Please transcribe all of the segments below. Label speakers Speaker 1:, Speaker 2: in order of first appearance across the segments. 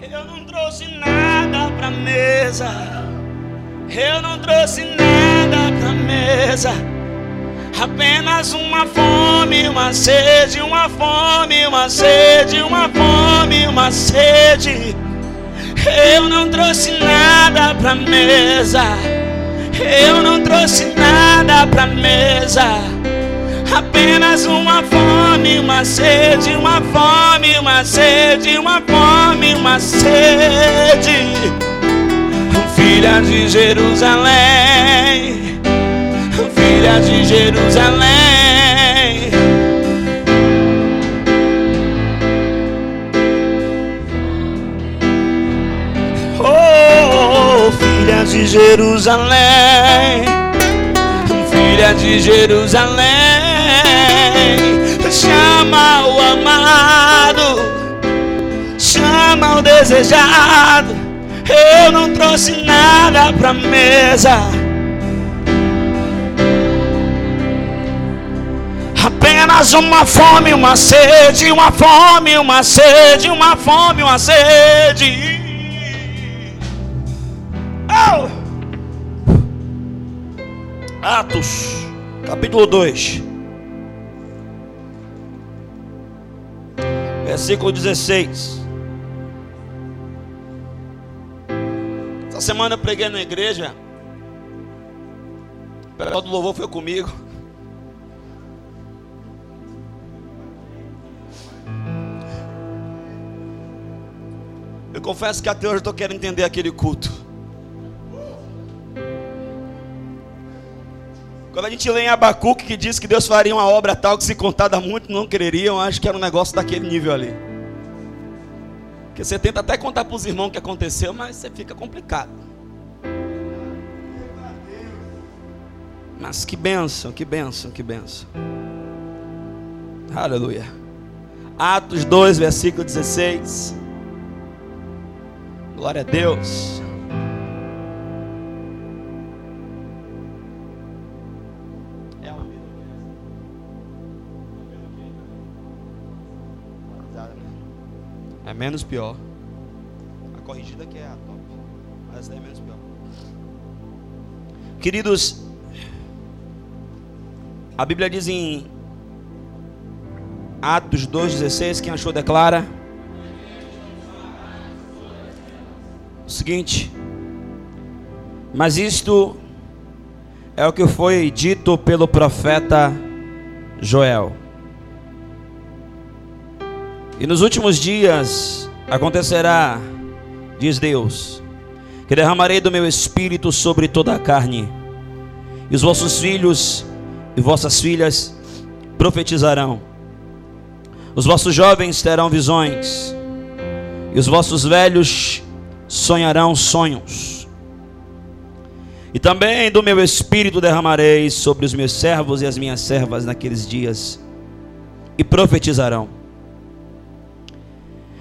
Speaker 1: Eu não trouxe nada pra mesa. Eu não trouxe nada pra mesa. Apenas uma fome, uma sede, uma fome, uma sede, uma fome, uma sede. Eu não trouxe nada pra mesa. Eu não trouxe nada pra mesa. Apenas uma fome, uma sede, uma fome, uma sede, uma fome, uma sede. Filha de Jerusalém, filha de Jerusalém. Oh, filha de Jerusalém, filha de Jerusalém, chama o amado, chama o desejado. Eu não trouxe nada pra mesa. Apenas uma fome, uma sede, uma fome, uma sede, uma fome, uma sede. Oh! Atos, capítulo 2, versículo 16. Essa semana eu preguei na igreja. O pessoal do louvor foi comigo. Eu confesso que até hoje eu estou querendo entender aquele culto. Quando a gente lê em Abacuque que diz que Deus faria uma obra tal que se contada muito não quereriam, acho que era um negócio daquele nível ali. Porque você tenta até contar para os irmãos o que aconteceu, mas você fica complicado. Mas que bênção, que bênção, que bênção. Aleluia. Atos 2, versículo 16. Glória a Deus. Menos pior. A corrigida que é a top. Mas essa é menos pior. Queridos, a Bíblia diz em Atos 2,16, quem achou declara. O seguinte, mas isto é o que foi dito pelo profeta Joel. E nos últimos dias acontecerá, diz Deus, que derramarei do meu espírito sobre toda a carne, e os vossos filhos e vossas filhas profetizarão, os vossos jovens terão visões, e os vossos velhos sonharão sonhos. E também do meu espírito derramarei sobre os meus servos e as minhas servas naqueles dias, e profetizarão.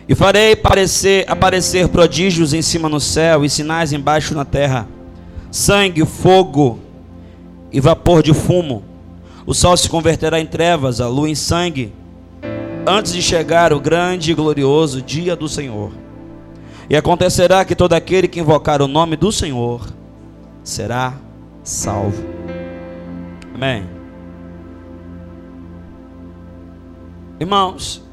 Speaker 1: E farei aparecer, aparecer prodígios em cima no céu e sinais embaixo na terra: sangue, fogo e vapor de fumo. O sol se converterá em trevas, a lua em sangue, antes de chegar o grande e glorioso dia do Senhor. E acontecerá que todo aquele que invocar o nome do Senhor será salvo. Amém. Irmãos,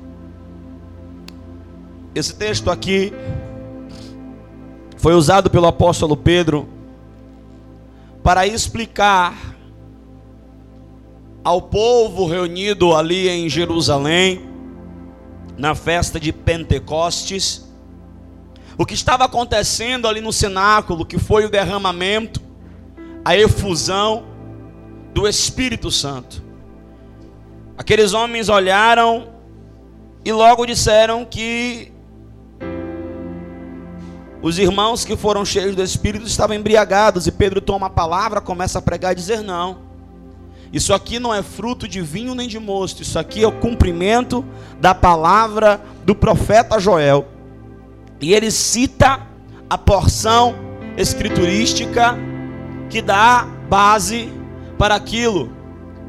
Speaker 1: esse texto aqui foi usado pelo apóstolo Pedro para explicar ao povo reunido ali em Jerusalém, na festa de Pentecostes, o que estava acontecendo ali no cenáculo, que foi o derramamento, a efusão do Espírito Santo. Aqueles homens olharam e logo disseram que os irmãos que foram cheios do Espírito estavam embriagados e Pedro toma a palavra, começa a pregar e dizer: Não, isso aqui não é fruto de vinho nem de mosto, isso aqui é o cumprimento da palavra do profeta Joel. E ele cita a porção escriturística que dá base para aquilo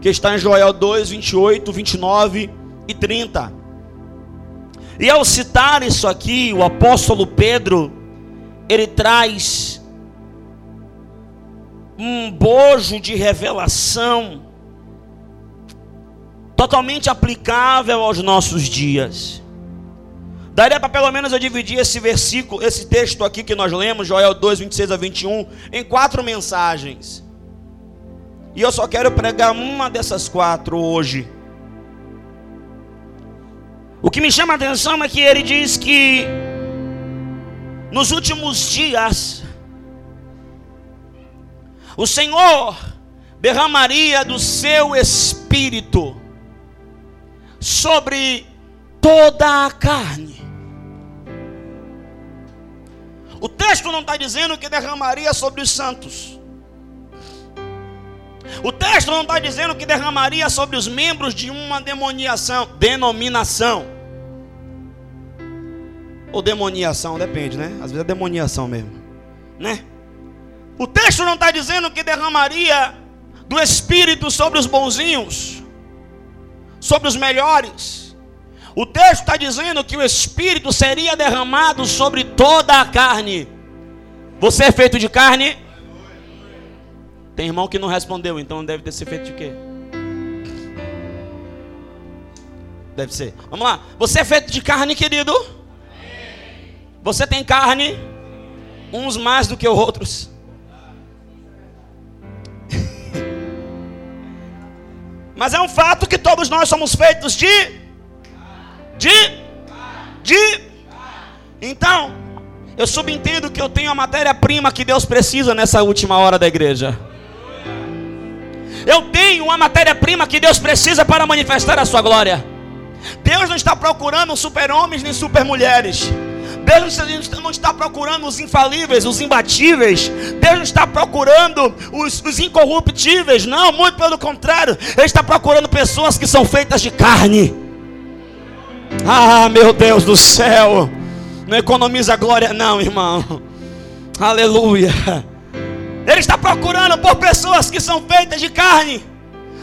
Speaker 1: que está em Joel 2, 28, 29 e 30. E ao citar isso aqui, o apóstolo Pedro, ele traz um bojo de revelação totalmente aplicável aos nossos dias. Daria para pelo menos eu dividir esse versículo, esse texto aqui que nós lemos, Joel 2, 26 a 21, em quatro mensagens. E eu só quero pregar uma dessas quatro hoje. O que me chama a atenção é que ele diz que nos últimos dias o Senhor derramaria do seu espírito sobre toda a carne. O texto não está dizendo que derramaria sobre os santos. O texto não está dizendo que derramaria sobre os membros de uma demoniação, denominação. Ou demoniação, depende, né? Às vezes é demoniação mesmo, né? O texto não está dizendo que derramaria do Espírito sobre os bonzinhos, sobre os melhores. O texto está dizendo que o Espírito seria derramado sobre toda a carne. Você é feito de carne? Tem irmão que não respondeu, então deve ter sido feito de quê? Deve ser. Vamos lá. Você é feito de carne, querido? Você tem carne? Uns mais do que outros. Mas é um fato que todos nós somos feitos de de de Então, eu subentendo que eu tenho a matéria-prima que Deus precisa nessa última hora da igreja. Eu tenho uma matéria-prima que Deus precisa para manifestar a sua glória. Deus não está procurando super-homens nem super-mulheres. Deus não está procurando os infalíveis, os imbatíveis. Deus não está procurando os, os incorruptíveis. Não, muito pelo contrário. Ele está procurando pessoas que são feitas de carne. Ah, meu Deus do céu. Não economiza glória, não, irmão. Aleluia. Ele está procurando por pessoas que são feitas de carne,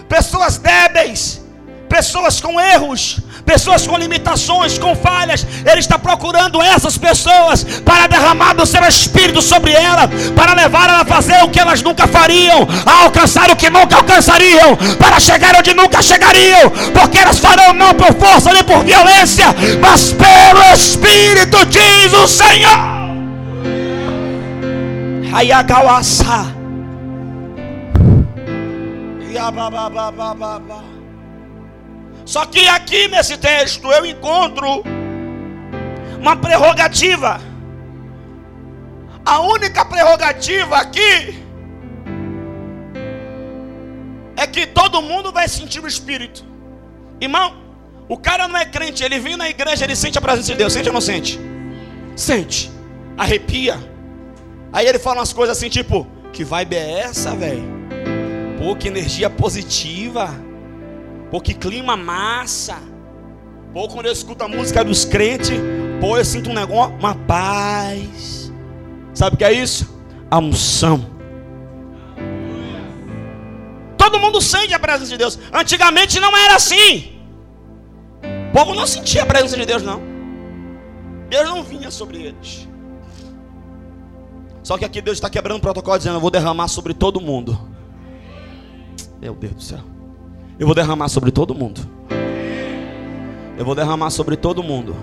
Speaker 1: pessoas débeis, pessoas com erros, pessoas com limitações, com falhas. Ele está procurando essas pessoas para derramar do seu espírito sobre ela, para levar ela a fazer o que elas nunca fariam, a alcançar o que nunca alcançariam, para chegar onde nunca chegariam, porque elas farão não por força nem por violência, mas pelo Espírito, diz o Senhor. Hayakawasa. Só que aqui nesse texto eu encontro uma prerrogativa. A única prerrogativa aqui é que todo mundo vai sentir o Espírito. Irmão, o cara não é crente, ele vem na igreja, ele sente a presença de Deus. Sente ou não sente? Sente. Arrepia Aí ele fala umas coisas assim, tipo, que vibe é essa, velho? Pô, que energia positiva. Pô, que clima massa. Pô, quando eu escuto a música dos crentes, pô, eu sinto um negócio, uma paz. Sabe o que é isso? A unção. Todo mundo sente a presença de Deus. Antigamente não era assim. O povo não sentia a presença de Deus, não. Deus não vinha sobre eles. Só que aqui Deus está quebrando o protocolo, dizendo: Eu vou derramar sobre todo mundo. Meu Deus do céu. Eu vou derramar sobre todo mundo. Eu vou derramar sobre todo mundo.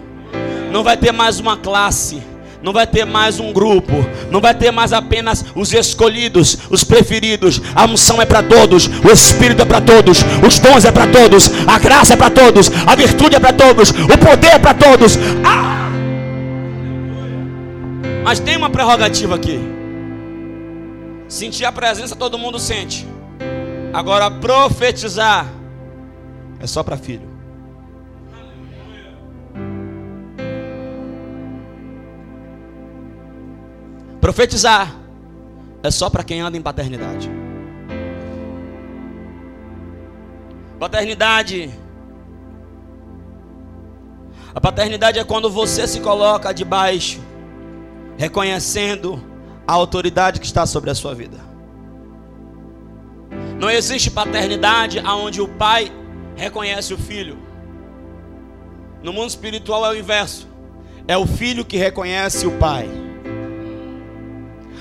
Speaker 1: Não vai ter mais uma classe. Não vai ter mais um grupo, não vai ter mais apenas os escolhidos, os preferidos. A unção é para todos, o Espírito é para todos, os dons é para todos, a graça é para todos, a virtude é para todos, o poder é para todos. Ah! Mas tem uma prerrogativa aqui. Sentir a presença todo mundo sente. Agora profetizar é só para filho. Profetizar é só para quem anda em paternidade. Paternidade. A paternidade é quando você se coloca debaixo reconhecendo a autoridade que está sobre a sua vida. Não existe paternidade aonde o pai reconhece o filho. No mundo espiritual é o inverso. É o filho que reconhece o pai.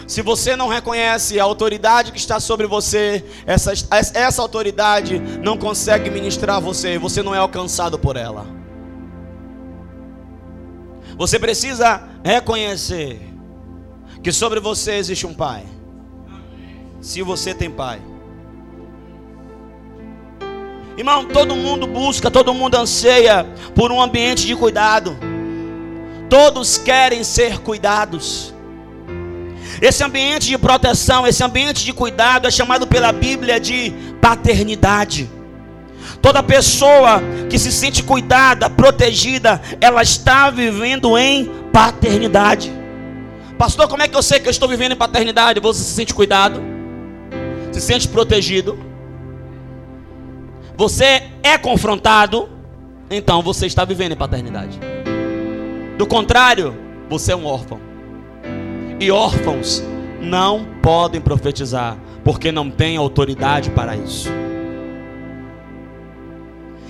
Speaker 1: Se você não reconhece a autoridade que está sobre você, essa, essa autoridade não consegue ministrar você, você não é alcançado por ela. Você precisa reconhecer que sobre você existe um pai. Se você tem pai. Irmão, todo mundo busca, todo mundo anseia por um ambiente de cuidado. Todos querem ser cuidados. Esse ambiente de proteção, esse ambiente de cuidado é chamado pela Bíblia de paternidade. Toda pessoa que se sente cuidada, protegida, ela está vivendo em paternidade. Pastor, como é que eu sei que eu estou vivendo em paternidade? Você se sente cuidado? Se sente protegido? Você é confrontado, então você está vivendo em paternidade. Do contrário, você é um órfão. E órfãos não podem profetizar, porque não têm autoridade para isso.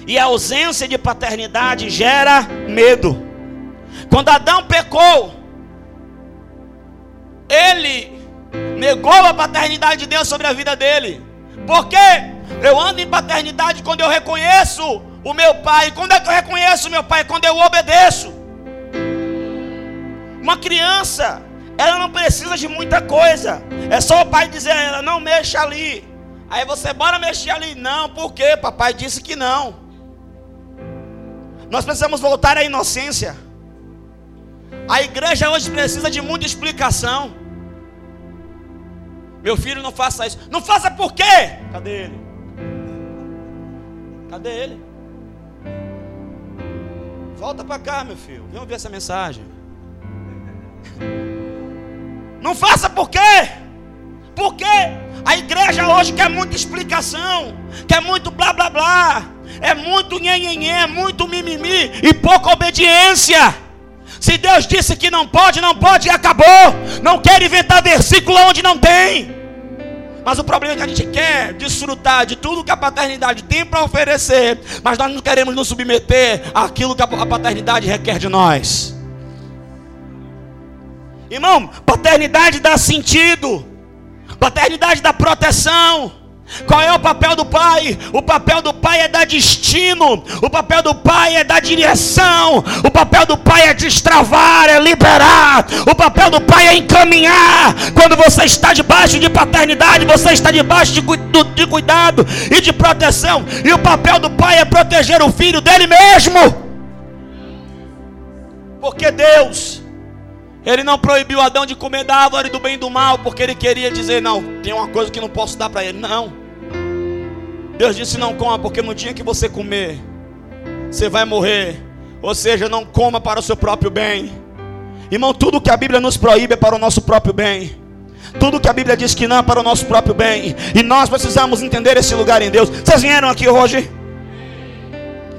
Speaker 1: E a ausência de paternidade gera medo. Quando Adão pecou, ele negou a paternidade de Deus sobre a vida dele. Por quê? Eu ando em paternidade quando eu reconheço o meu pai. Quando é que eu reconheço o meu pai? Quando eu obedeço. Uma criança, ela não precisa de muita coisa. É só o pai dizer a ela: não mexa ali. Aí você, bora mexer ali. Não, por quê? Papai disse que não. Nós precisamos voltar à inocência. A igreja hoje precisa de muita explicação. Meu filho, não faça isso. Não faça por quê? Cadê ele? Cadê ele? Volta para cá, meu filho. Vem ouvir essa mensagem. Não faça por quê? Porque a igreja hoje quer muita explicação, quer muito blá blá blá, é muito nhenhenhê, é muito mimimi e pouca obediência. Se Deus disse que não pode, não pode e acabou. Não quer inventar versículo onde não tem. Mas o problema é que a gente quer desfrutar de tudo que a paternidade tem para oferecer, mas nós não queremos nos submeter àquilo que a paternidade requer de nós. Irmão, paternidade dá sentido, paternidade dá proteção. Qual é o papel do pai? O papel do pai é dar destino, o papel do pai é dar direção, o papel do pai é destravar, é liberar, o papel do pai é encaminhar. Quando você está debaixo de paternidade, você está debaixo de, de cuidado e de proteção, e o papel do pai é proteger o filho dele mesmo, porque Deus ele não proibiu Adão de comer da árvore do bem e do mal, porque ele queria dizer: Não, tem uma coisa que não posso dar para ele. Não. Deus disse: Não coma, porque no dia que você comer, você vai morrer. Ou seja, não coma para o seu próprio bem. Irmão, tudo que a Bíblia nos proíbe é para o nosso próprio bem. Tudo que a Bíblia diz que não é para o nosso próprio bem. E nós precisamos entender esse lugar em Deus. Vocês vieram aqui hoje?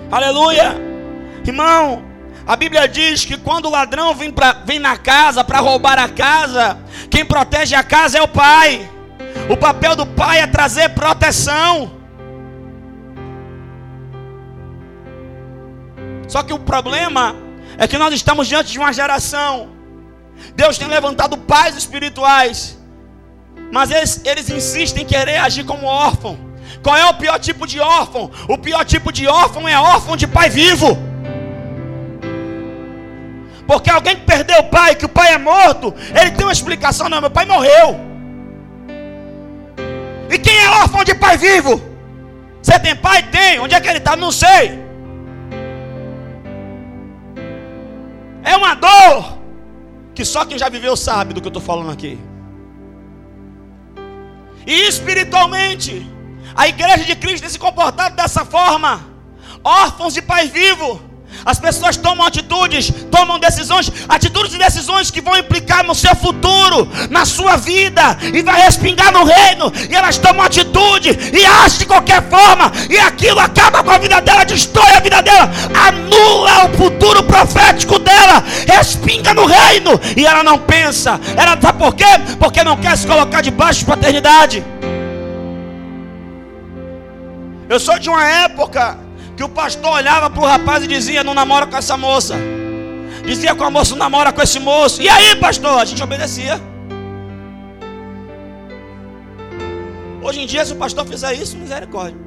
Speaker 1: Aleluia. Irmão, a Bíblia diz que quando o ladrão vem, pra, vem na casa para roubar a casa, quem protege a casa é o pai. O papel do pai é trazer proteção. Só que o problema é que nós estamos diante de uma geração. Deus tem levantado pais espirituais, mas eles, eles insistem em querer agir como órfão. Qual é o pior tipo de órfão? O pior tipo de órfão é órfão de pai vivo. Porque alguém que perdeu o pai, que o pai é morto, ele tem uma explicação: não, meu pai morreu. E quem é órfão de pai vivo? Você tem pai? Tem. Onde é que ele está? Não sei. É uma dor que só quem já viveu sabe do que eu estou falando aqui. E espiritualmente, a igreja de Cristo tem se comportado dessa forma. Órfãos de pai vivo as pessoas tomam atitudes, tomam decisões, atitudes e decisões que vão implicar no seu futuro, na sua vida, e vai respingar no reino. E elas tomam atitude e agem de qualquer forma, e aquilo acaba com a vida dela, destrói a vida dela, anula o futuro profético dela, respinga no reino, e ela não pensa. Ela sabe por quê? Porque não quer se colocar debaixo de paternidade. Eu sou de uma época que o pastor olhava para o rapaz e dizia: Não namora com essa moça. Dizia com a moça: Não namora com esse moço. E aí, pastor? A gente obedecia. Hoje em dia, se o pastor fizer isso, misericórdia.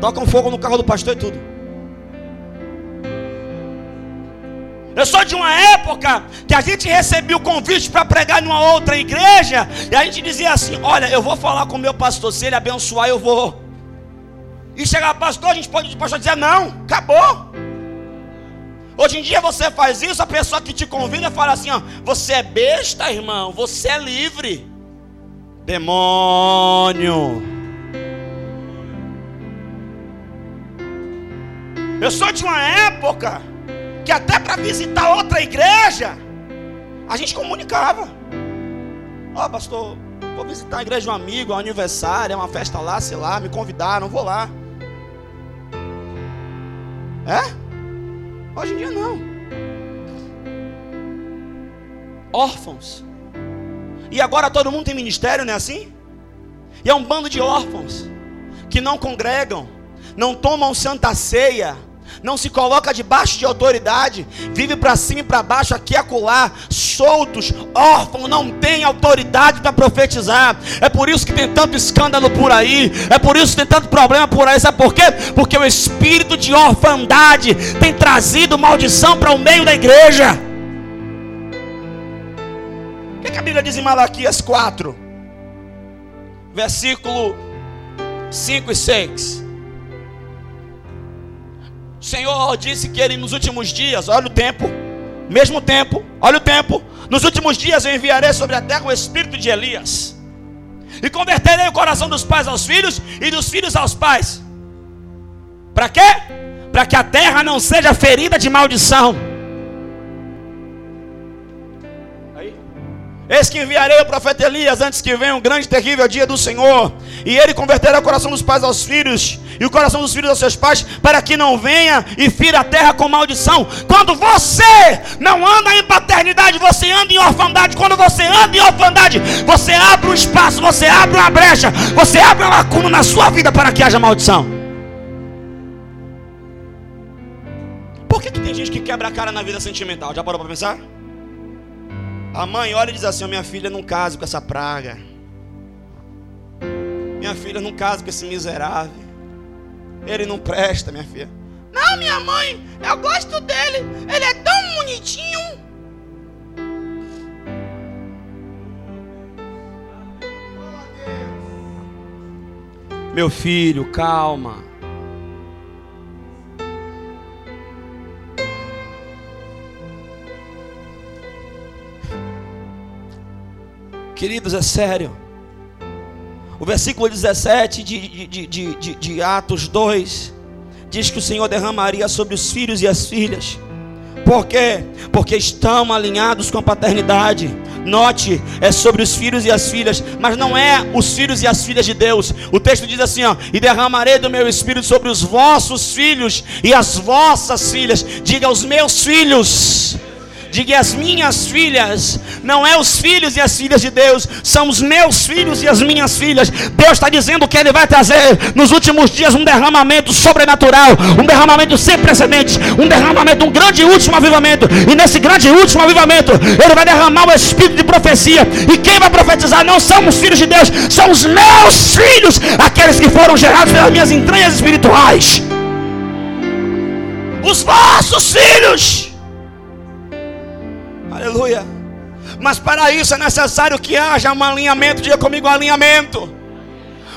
Speaker 1: Tocam fogo no carro do pastor e tudo. Eu sou de uma época que a gente recebia o convite para pregar numa outra igreja e a gente dizia assim: Olha, eu vou falar com o meu pastor, se ele abençoar, eu vou. E chegar pastor, a gente pode pastor dizer: Não, acabou. Hoje em dia você faz isso, a pessoa que te convida fala assim: ó, Você é besta, irmão, você é livre. Demônio. Eu sou de uma época que até para visitar outra igreja, a gente comunicava. Ó, oh, pastor, vou visitar a igreja de um amigo, é um aniversário, é uma festa lá, sei lá, me convidaram, vou lá. É? Hoje em dia não. Órfãos. E agora todo mundo tem ministério, não é assim? E é um bando de órfãos que não congregam, não tomam santa ceia, não se coloca debaixo de autoridade, vive para cima e para baixo, aqui e acolá, soltos, órfãos, não tem autoridade para profetizar. É por isso que tem tanto escândalo por aí, é por isso que tem tanto problema por aí. Sabe por quê? Porque o espírito de orfandade tem trazido maldição para o meio da igreja. O que, que a Bíblia diz em Malaquias 4, versículo 5 e 6? O Senhor disse que Ele nos últimos dias, olha o tempo, mesmo tempo, olha o tempo, nos últimos dias eu enviarei sobre a terra o espírito de Elias, e converterei o coração dos pais aos filhos e dos filhos aos pais. Para quê? Para que a terra não seja ferida de maldição Eis que enviarei o profeta Elias antes que venha um grande e terrível dia do Senhor. E ele converterá o coração dos pais aos filhos, e o coração dos filhos aos seus pais, para que não venha e fira a terra com maldição. Quando você não anda em paternidade, você anda em orfandade. Quando você anda em orfandade, você abre um espaço, você abre uma brecha, você abre uma lacuna na sua vida para que haja maldição. Por que, que tem gente que quebra a cara na vida sentimental? Já parou para pensar? A mãe olha e diz assim: Minha filha, não case com essa praga. Minha filha, não case com esse miserável. Ele não presta, minha filha. Não, minha mãe, eu gosto dele. Ele é tão bonitinho. Meu filho, calma. Queridos, é sério. O versículo 17 de, de, de, de, Atos 2 diz que o Senhor derramaria sobre os filhos e as filhas. Por quê? Porque estão alinhados com a paternidade. Note, é sobre os filhos e as filhas, mas não é os filhos e as filhas de Deus. O texto diz assim: ó, e derramarei do meu espírito sobre os vossos filhos e as vossas filhas. Diga aos meus filhos Diga as minhas filhas, não é os filhos e as filhas de Deus, são os meus filhos e as minhas filhas. Deus está dizendo que Ele vai trazer nos últimos dias um derramamento sobrenatural, um derramamento sem precedentes, um derramamento, um grande último avivamento. E nesse grande último avivamento, Ele vai derramar o espírito de profecia. E quem vai profetizar não são os filhos de Deus, são os meus filhos, aqueles que foram gerados pelas minhas entranhas espirituais. Os vossos filhos. Aleluia. Mas para isso é necessário que haja um alinhamento. Diga comigo, um alinhamento.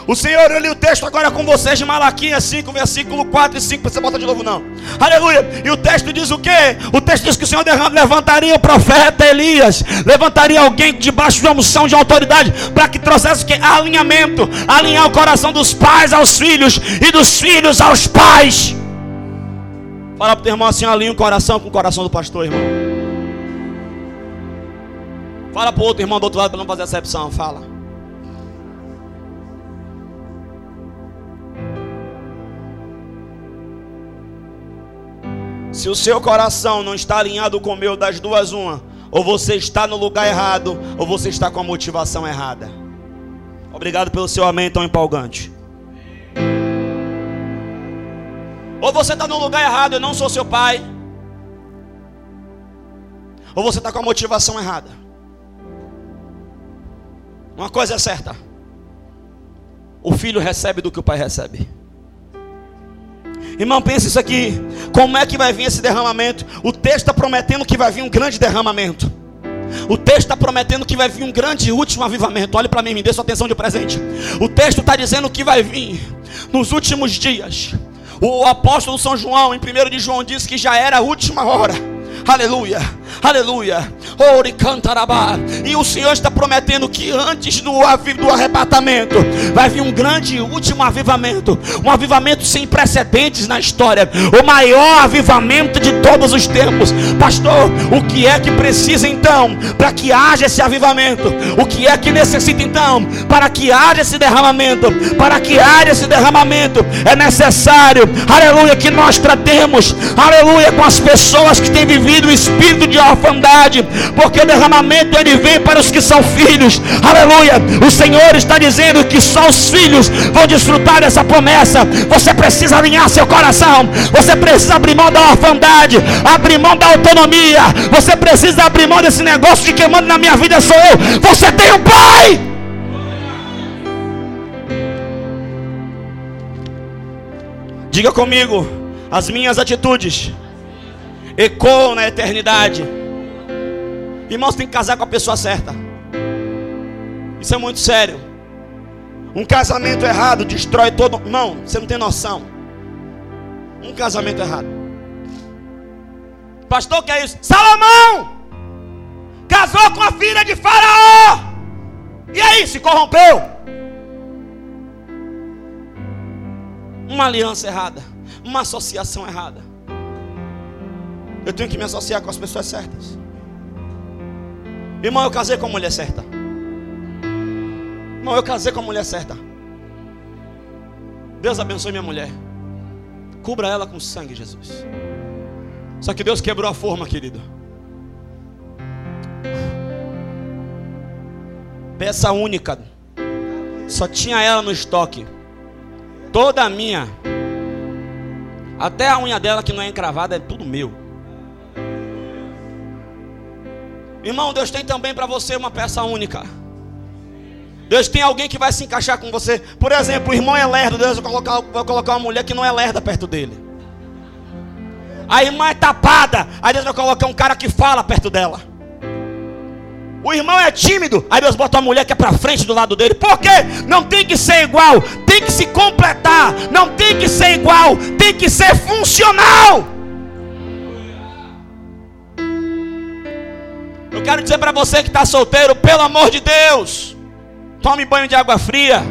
Speaker 1: O Senhor, eu li o texto agora com vocês de Malaquias 5, versículo 4 e 5. Você bota de novo, não. Aleluia. E o texto diz o quê? O texto diz que o Senhor levantaria o profeta Elias, levantaria alguém debaixo de uma unção de autoridade, para que trouxesse o quê? Alinhamento. Alinhar o coração dos pais aos filhos e dos filhos aos pais. Fala para o teu irmão assim: alinha o coração com o coração do pastor, irmão. Fala para o outro irmão do outro lado para não fazer acepção. Fala. Se o seu coração não está alinhado com o meu, das duas, uma. Ou você está no lugar errado, ou você está com a motivação errada. Obrigado pelo seu amém tão empolgante. Ou você está no lugar errado, eu não sou seu pai. Ou você está com a motivação errada. Uma coisa é certa: o filho recebe do que o pai recebe. Irmão, pensa isso aqui. Como é que vai vir esse derramamento? O texto está prometendo que vai vir um grande derramamento. O texto está prometendo que vai vir um grande último avivamento. Olhe para mim, me dê sua atenção de presente. O texto está dizendo que vai vir nos últimos dias. O apóstolo São João, em 1 de João, diz que já era a última hora. Aleluia, aleluia. E o Senhor está prometendo que antes do, do arrebatamento vai vir um grande último avivamento, um avivamento sem precedentes na história, o maior avivamento de todos os tempos. Pastor, o que é que precisa então para que haja esse avivamento? O que é que necessita então para que haja esse derramamento? Para que haja esse derramamento é necessário, aleluia, que nós tratemos, aleluia, com as pessoas que têm vivido o espírito de orfandade, porque o derramamento ele vem para os que são filhos. Aleluia! O Senhor está dizendo que só os filhos vão desfrutar dessa promessa. Você precisa alinhar seu coração. Você precisa abrir mão da orfandade, abrir mão da autonomia. Você precisa abrir mão desse negócio de que manda na minha vida sou eu. Você tem um pai. Diga comigo, as minhas atitudes ecoam na eternidade. Irmãos, tem que casar com a pessoa certa. Isso é muito sério. Um casamento errado destrói todo. Não, você não tem noção. Um casamento errado. Pastor, que é isso? Salomão casou com a filha de Faraó. E aí, se corrompeu? Uma aliança errada, uma associação errada. Eu tenho que me associar com as pessoas certas. Irmão, eu casei com a mulher certa. Irmão, eu casei com a mulher certa. Deus abençoe minha mulher. Cubra ela com sangue, Jesus. Só que Deus quebrou a forma, querido. Peça única. Só tinha ela no estoque. Toda minha. Até a unha dela que não é encravada é tudo meu. Irmão, Deus tem também para você uma peça única. Deus tem alguém que vai se encaixar com você. Por exemplo, o irmão é lerdo. Deus vai colocar, vai colocar uma mulher que não é lerda perto dele. A irmã é tapada. Aí Deus vai colocar um cara que fala perto dela. O irmão é tímido. Aí Deus bota uma mulher que é para frente do lado dele. Por quê? Não tem que ser igual. Tem que se completar. Não tem que ser igual. Tem que ser funcional. Eu quero dizer para você que está solteiro, pelo amor de Deus, tome banho de água fria.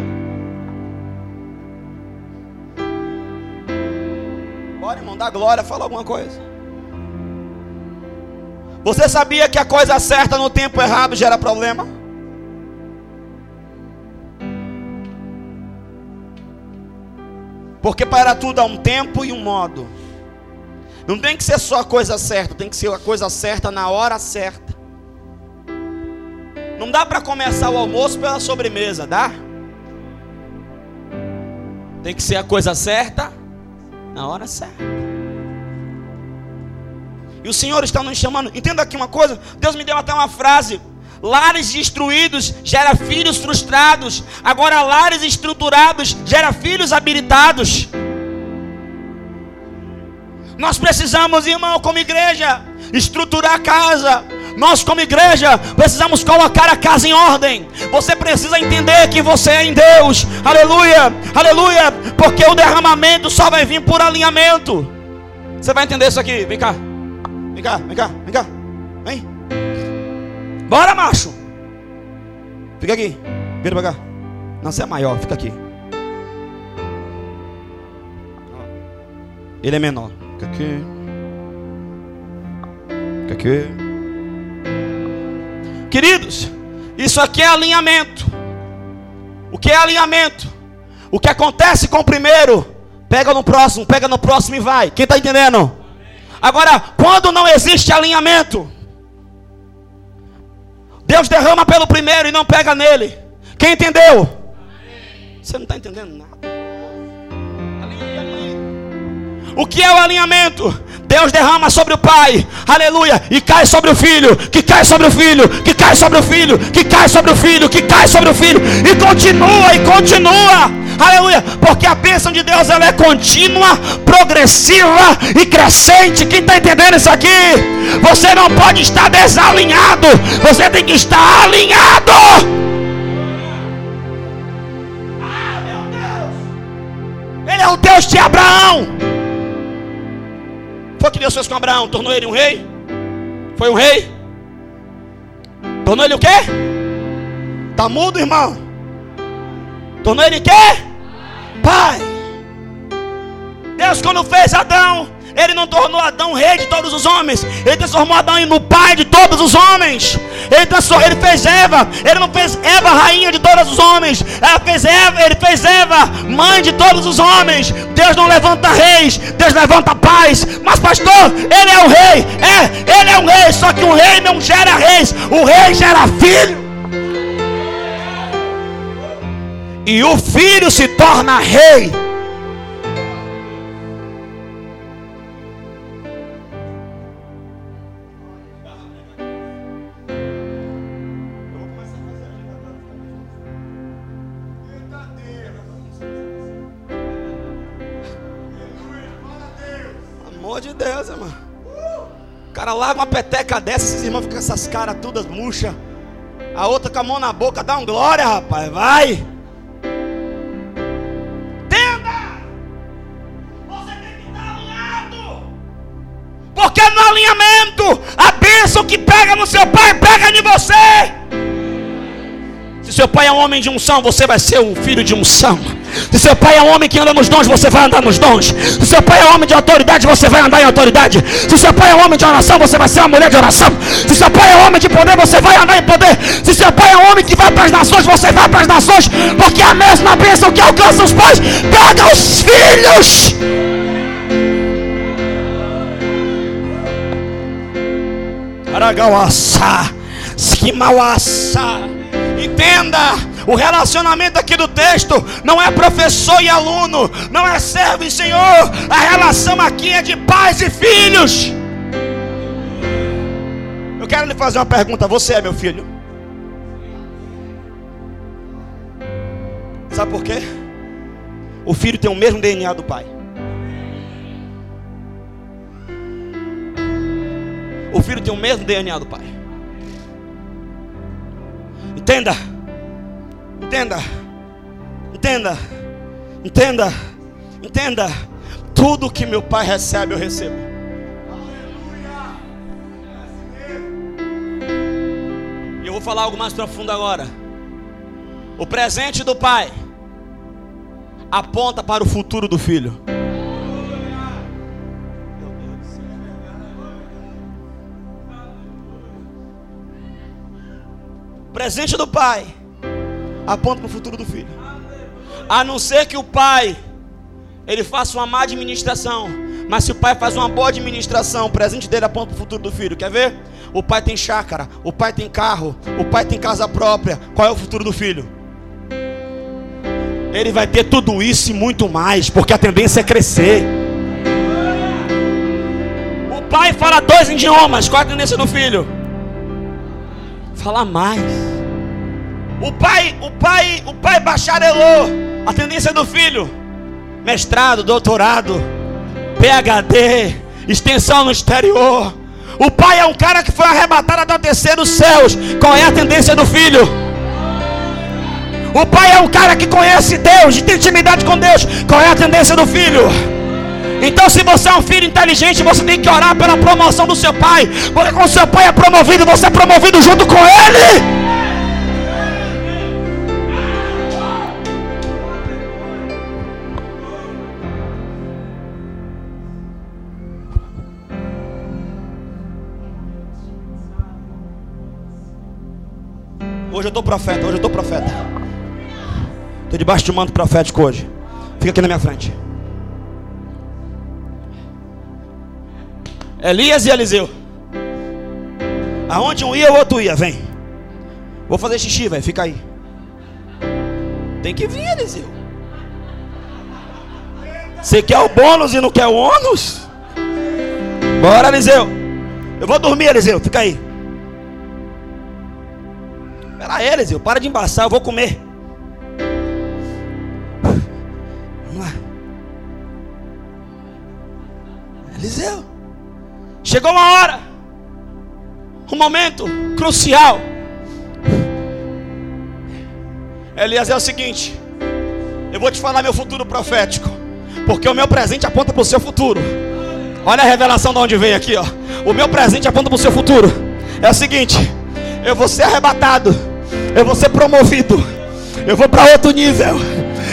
Speaker 1: Bora, irmão, dá glória, fala alguma coisa. Você sabia que a coisa certa no tempo errado gera problema? Porque para tudo há um tempo e um modo. Não tem que ser só a coisa certa, tem que ser a coisa certa na hora certa. Não dá para começar o almoço pela sobremesa, dá? Tem que ser a coisa certa na hora certa. E o Senhor está nos chamando. Entenda aqui uma coisa. Deus me deu até uma frase. Lares destruídos gera filhos frustrados. Agora lares estruturados gera filhos habilitados. Nós precisamos, irmão, como igreja, estruturar a casa, nós, como igreja, precisamos colocar a casa em ordem. Você precisa entender que você é em Deus. Aleluia, aleluia. Porque o derramamento só vai vir por alinhamento. Você vai entender isso aqui. Vem cá, vem cá, vem cá, vem cá. Vem. Bora, macho. Fica aqui. Vira pra cá. Não, você é maior, fica aqui. Ele é menor. Fica aqui. Fica aqui. Queridos, isso aqui é alinhamento. O que é alinhamento? O que acontece com o primeiro, pega no próximo, pega no próximo e vai. Quem está entendendo? Agora, quando não existe alinhamento, Deus derrama pelo primeiro e não pega nele. Quem entendeu? Você não está entendendo nada. O que é o alinhamento? Deus derrama sobre o pai, aleluia, e cai sobre o filho, que cai sobre o filho, que cai sobre o filho, que cai sobre o filho, que cai sobre o filho, e continua, e continua, aleluia, porque a bênção de Deus ela é contínua, progressiva e crescente. Quem está entendendo isso aqui? Você não pode estar desalinhado, você tem que estar alinhado. Ah! Ele é o Deus de Abraão. Foi o que Deus fez com Abraão? Tornou ele um rei? Foi um rei? Tornou ele o quê? Está mudo, irmão? Tornou ele quê? Pai. Deus quando fez Adão, ele não tornou Adão rei de todos os homens. Ele transformou Adão no pai de todos os homens. Ele, ele fez Eva. Ele não fez Eva rainha de todos os homens. Ela fez Eva, ele fez Eva mãe de todos os homens. Deus não levanta reis. Deus levanta pais. Mas pastor, ele é o rei. É, ele é um rei. Só que o rei não gera reis. O rei gera filho. E o filho se torna rei cara larga uma peteca dessa, esses irmãos ficam com essas caras todas murchas. A outra com a mão na boca, dá um glória, rapaz, vai. Tenda! Você tem que estar alinhado. Porque no alinhamento, a bênção que pega no seu pai, pega em você. Se seu pai é um homem de unção, você vai ser um filho de unção. Se seu pai é homem que anda nos dons, você vai andar nos dons. Se seu pai é homem de autoridade, você vai andar em autoridade. Se seu pai é homem de oração, você vai ser uma mulher de oração. Se seu pai é homem de poder, você vai andar em poder. Se seu pai é homem que vai para as nações, você vai para as nações. Porque a mesma bênção que alcança os pais, pega os filhos. Aragauaçá, Skimauaçá. Entenda o relacionamento aqui do texto não é professor e aluno, não é servo e senhor. A relação aqui é de pais e filhos. Eu quero lhe fazer uma pergunta: você é meu filho? Sabe por quê? O filho tem o mesmo DNA do pai. O filho tem o mesmo DNA do pai. Entenda. Entenda, entenda, entenda, entenda. Tudo que meu pai recebe, eu recebo. E eu vou falar algo mais profundo agora. O presente do pai aponta para o futuro do filho. Presente do pai aponta para o futuro do filho. A não ser que o pai ele faça uma má administração. Mas se o pai faz uma boa administração, o presente dele aponta para o futuro do filho. Quer ver? O pai tem chácara, o pai tem carro, o pai tem casa própria. Qual é o futuro do filho? Ele vai ter tudo isso e muito mais, porque a tendência é crescer. O pai fala dois idiomas, qual é a tendência do filho? Falar mais. O pai, o pai, o pai bacharelou. A tendência do filho: mestrado, doutorado, PhD, extensão no exterior. O pai é um cara que foi arrebatado até o terceiro céus. Qual é a tendência do filho? O pai é um cara que conhece Deus, tem intimidade com Deus. Qual é a tendência do filho? Então, se você é um filho inteligente, você tem que orar pela promoção do seu pai. Porque quando seu pai é promovido, você é promovido junto com ele. Hoje eu estou profeta, hoje eu estou profeta. Estou debaixo de um manto profético hoje. Fica aqui na minha frente. Elias e Eliseu. Aonde um ia, o outro ia. Vem. Vou fazer xixi, velho. Fica aí. Tem que vir, Eliseu. Você quer o bônus e não quer o ônus? Bora, Eliseu. Eu vou dormir, Eliseu. Fica aí. Pera aí, Eliseu. Para de embaçar. Eu vou comer. Vamos lá. Eliseu. Chegou uma hora. Um momento crucial. Elias é o seguinte. Eu vou te falar meu futuro profético. Porque o meu presente aponta para o seu futuro. Olha a revelação de onde vem aqui, ó. O meu presente aponta para o seu futuro. É o seguinte: eu vou ser arrebatado, eu vou ser promovido, eu vou para outro nível.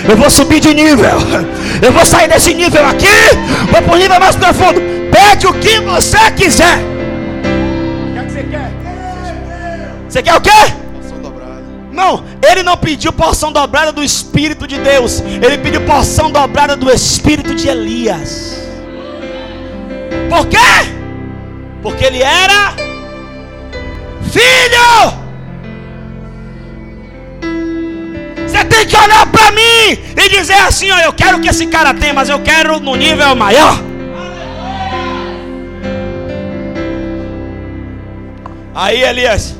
Speaker 1: Eu vou subir de nível. Eu vou sair desse nível aqui. Vou para o nível mais profundo. Pede o que você quiser. O que, é que você quer? Você quer o quê? Não, ele não pediu porção dobrada do Espírito de Deus, ele pediu porção dobrada do Espírito de Elias. Por quê? Porque ele era filho. Olhar para mim e dizer assim: ó, eu quero que esse cara tenha, mas eu quero no nível maior. Aí Elias,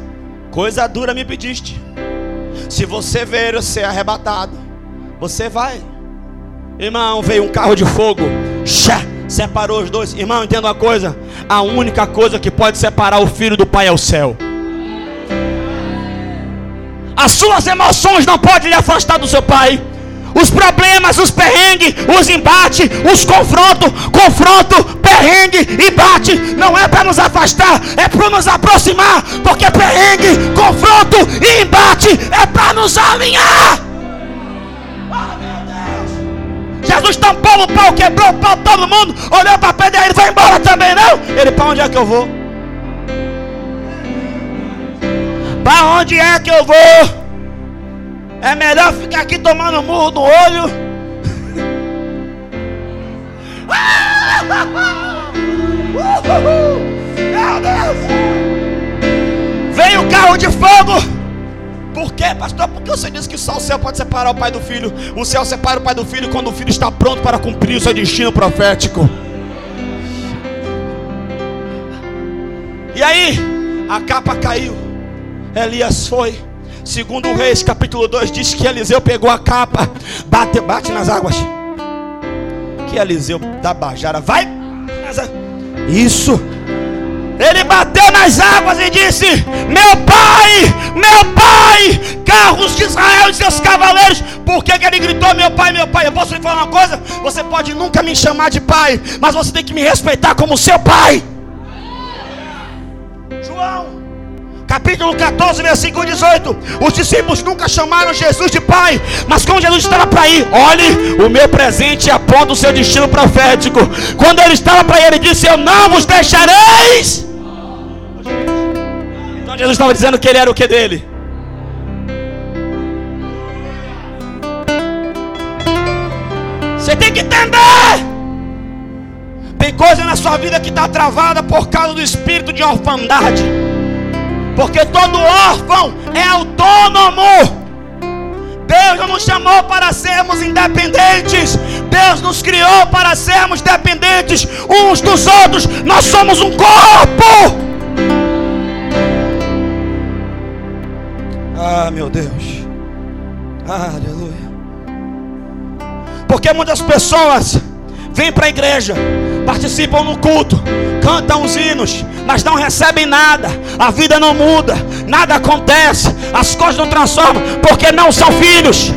Speaker 1: coisa dura me pediste. Se você ver ser arrebatado, você vai. Irmão, veio um carro de fogo. Xá, separou os dois. Irmão, entenda uma coisa: a única coisa que pode separar o filho do pai é o céu. As suas emoções não podem lhe afastar do seu pai os problemas, os perrengues, os embates, os confrontos, confronto, perrengue e bate, não é para nos afastar, é para nos aproximar, porque perrengue, confronto e embate é para nos alinhar. Jesus tampou o pau, quebrou o pau, todo mundo olhou para Pedro e ele vai embora também, não? Ele, para onde é que eu vou? Para onde é que eu vou? É melhor ficar aqui tomando murro no olho. Meu Deus! Veio o carro de fogo. Por quê, pastor? Porque você disse que só o céu pode separar o pai do filho. O céu separa o pai do filho quando o filho está pronto para cumprir o seu destino profético. E aí, a capa caiu. Elias foi Segundo o Reis, capítulo 2, diz que Eliseu pegou a capa, bate, bate nas águas. Que Eliseu da Bajara, vai. Isso. Ele bateu nas águas e disse: Meu pai, meu pai, carros de Israel e seus cavaleiros. Por que, que ele gritou: Meu pai, meu pai? Eu posso lhe falar uma coisa? Você pode nunca me chamar de pai, mas você tem que me respeitar como seu pai. João capítulo 14, versículo 18. Os discípulos nunca chamaram Jesus de pai, mas quando Jesus estava para ir, olhe, o meu presente aponta o seu destino profético. Quando ele estava para ir, ele disse: Eu não vos deixareis. Então Jesus estava dizendo que ele era o que dele? Você tem que entender. Tem coisa na sua vida que está travada por causa do espírito de orfandade. Porque todo órfão é autônomo. Deus não nos chamou para sermos independentes. Deus nos criou para sermos dependentes uns dos outros. Nós somos um corpo. Ah, meu Deus. aleluia. Porque muitas pessoas vêm para a igreja, participam no culto, cantam os hinos, mas não recebem nada, a vida não muda, nada acontece, as coisas não transformam, porque não são filhos.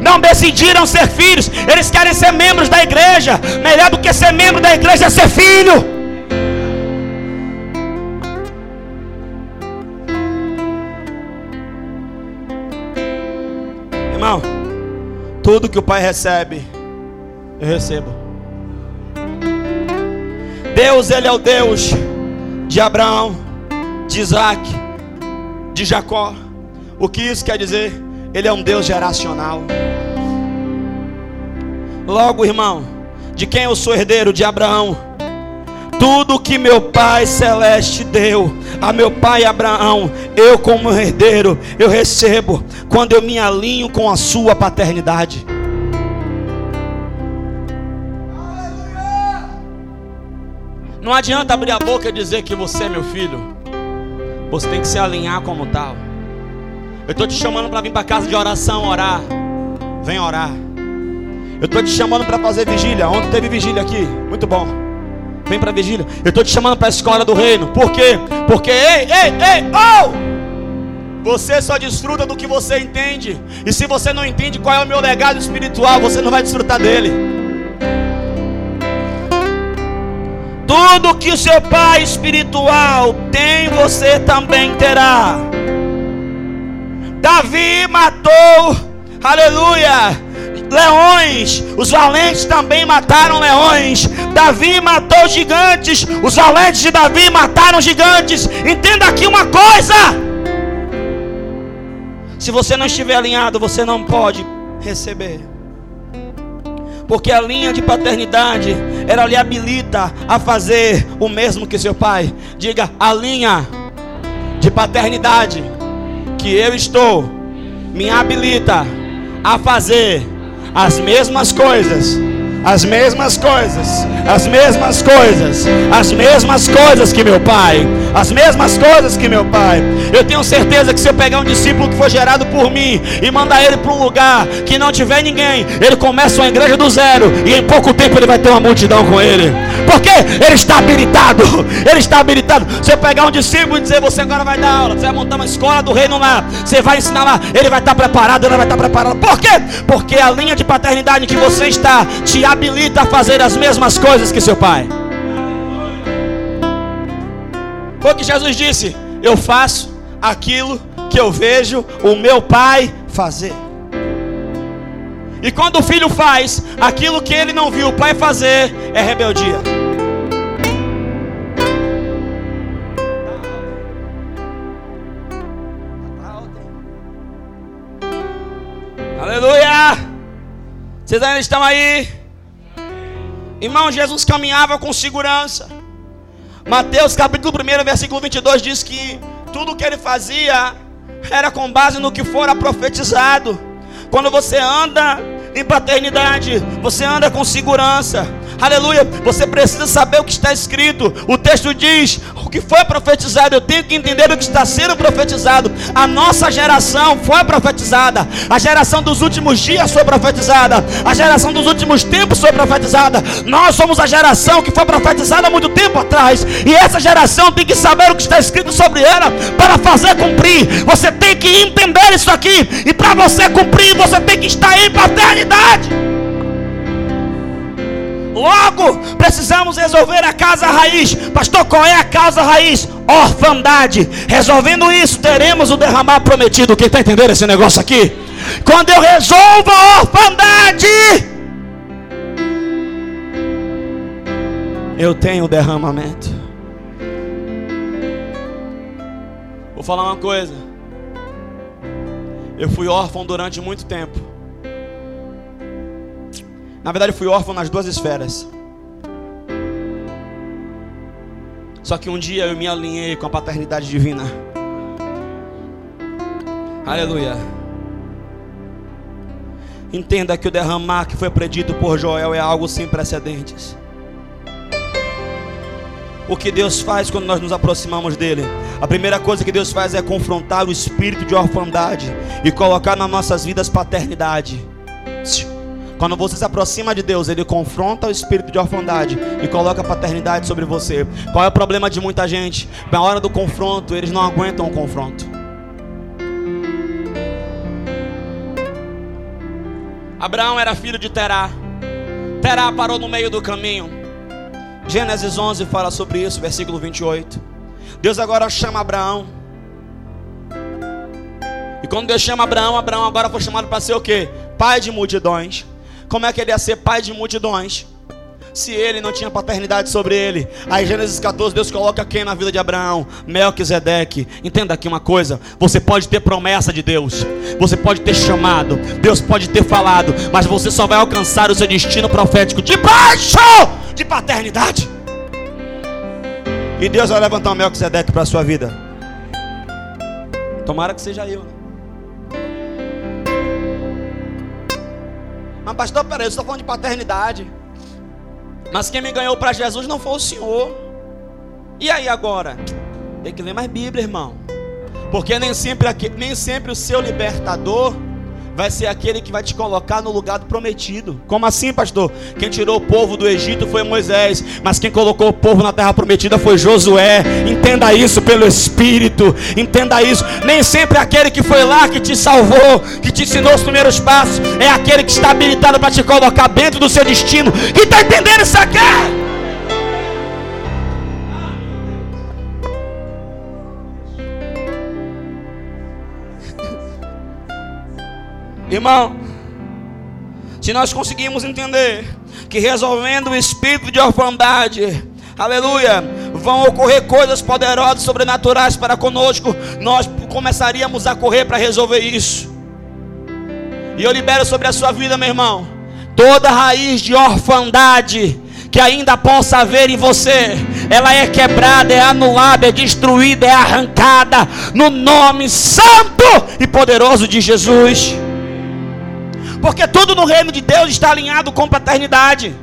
Speaker 1: Não decidiram ser filhos, eles querem ser membros da igreja. Melhor do que ser membro da igreja é ser filho. Irmão, tudo que o Pai recebe, eu recebo. Deus, Ele é o Deus de Abraão, de Isaac, de Jacó. O que isso quer dizer? Ele é um Deus geracional. Logo, irmão, de quem eu sou herdeiro? De Abraão. Tudo que meu Pai Celeste deu a meu pai Abraão, eu, como herdeiro, eu recebo quando eu me alinho com a sua paternidade. Não adianta abrir a boca e dizer que você é meu filho. Você tem que se alinhar como tal. Eu estou te chamando para vir para casa de oração orar. Vem orar. Eu estou te chamando para fazer vigília. Ontem teve vigília aqui. Muito bom. Vem para vigília. Eu estou te chamando para a escola do reino. Por quê? Porque, ei, ei, ei, oh! Você só desfruta do que você entende. E se você não entende qual é o meu legado espiritual, você não vai desfrutar dele. Tudo que o seu pai espiritual tem, você também terá. Davi matou, aleluia, leões, os valentes também mataram leões. Davi matou gigantes, os valentes de Davi mataram gigantes. Entenda aqui uma coisa. Se você não estiver alinhado, você não pode receber. Porque a linha de paternidade, ela lhe habilita a fazer o mesmo que seu pai. Diga, a linha de paternidade que eu estou me habilita a fazer as mesmas coisas as mesmas coisas, as mesmas coisas, as mesmas coisas que meu pai, as mesmas coisas que meu pai. Eu tenho certeza que se eu pegar um discípulo que foi gerado por mim e mandar ele para um lugar que não tiver ninguém, ele começa uma igreja do zero e em pouco tempo ele vai ter uma multidão com ele. Porque ele está habilitado, ele está habilitado. Se eu pegar um discípulo e dizer você agora vai dar aula, você vai montar uma escola do reino lá, você vai ensinar lá, ele vai estar preparado, ele vai estar preparado. Por quê? Porque a linha de paternidade que você está te habilita a fazer as mesmas coisas que seu pai. Foi o que Jesus disse: Eu faço aquilo que eu vejo o meu pai fazer. E quando o filho faz aquilo que ele não viu o pai fazer, é rebeldia. Aleluia! Vocês ainda estão aí? Irmão, Jesus caminhava com segurança. Mateus capítulo 1, versículo 22 diz que tudo que ele fazia era com base no que fora profetizado. Quando você anda em paternidade, você anda com segurança. Aleluia. Você precisa saber o que está escrito. O texto diz: o que foi profetizado. Eu tenho que entender o que está sendo profetizado. A nossa geração foi profetizada. A geração dos últimos dias foi profetizada. A geração dos últimos tempos foi profetizada. Nós somos a geração que foi profetizada há muito tempo atrás. E essa geração tem que saber o que está escrito sobre ela para fazer cumprir. Você tem que entender isso aqui. E para você cumprir, você tem que estar em paternidade. Logo, precisamos resolver a casa raiz. Pastor, qual é a causa raiz? Orfandade. Resolvendo isso, teremos o derramar prometido. Quem está entendendo esse negócio aqui? Quando eu resolvo a orfandade, eu tenho derramamento. Vou falar uma coisa. Eu fui órfão durante muito tempo. Na verdade, fui órfão nas duas esferas. Só que um dia eu me alinhei com a paternidade divina. Aleluia. Entenda que o derramar que foi predito por Joel é algo sem precedentes. O que Deus faz quando nós nos aproximamos dele? A primeira coisa que Deus faz é confrontar o espírito de orfandade e colocar nas nossas vidas paternidade. Quando você se aproxima de Deus, Ele confronta o espírito de orfandade e coloca a paternidade sobre você. Qual é o problema de muita gente? Na hora do confronto, eles não aguentam o confronto. Abraão era filho de Terá. Terá parou no meio do caminho. Gênesis 11 fala sobre isso, versículo 28. Deus agora chama Abraão. E quando Deus chama Abraão, Abraão agora foi chamado para ser o quê? Pai de multidões. Como é que ele ia ser pai de multidões? Se ele não tinha paternidade sobre ele. Aí Gênesis 14, Deus coloca quem na vida de Abraão? Melquisedeque. Entenda aqui uma coisa: você pode ter promessa de Deus, você pode ter chamado, Deus pode ter falado, mas você só vai alcançar o seu destino profético debaixo de paternidade. E Deus vai levantar o Melquisedeque para a sua vida. Tomara que seja eu. Né? Mas pastor, peraí, eu estou falando de paternidade. Mas quem me ganhou para Jesus não foi o Senhor. E aí agora? Tem que ler mais Bíblia, irmão. Porque nem sempre, nem sempre o seu libertador vai ser aquele que vai te colocar no lugar do prometido. Como assim, pastor? Quem tirou o povo do Egito foi Moisés, mas quem colocou o povo na terra prometida foi Josué. Entenda isso pelo Espírito, entenda isso. Nem sempre aquele que foi lá que te salvou, que te ensinou os primeiros passos, é aquele que está habilitado para te colocar dentro do seu destino. Quem está entendendo isso aqui? Irmão, se nós conseguimos entender que resolvendo o espírito de orfandade, aleluia, vão ocorrer coisas poderosas, sobrenaturais para conosco, nós começaríamos a correr para resolver isso. E eu libero sobre a sua vida, meu irmão, toda raiz de orfandade que ainda possa haver em você, ela é quebrada, é anulada, é destruída, é arrancada, no nome santo e poderoso de Jesus. Porque tudo no reino de Deus está alinhado com paternidade.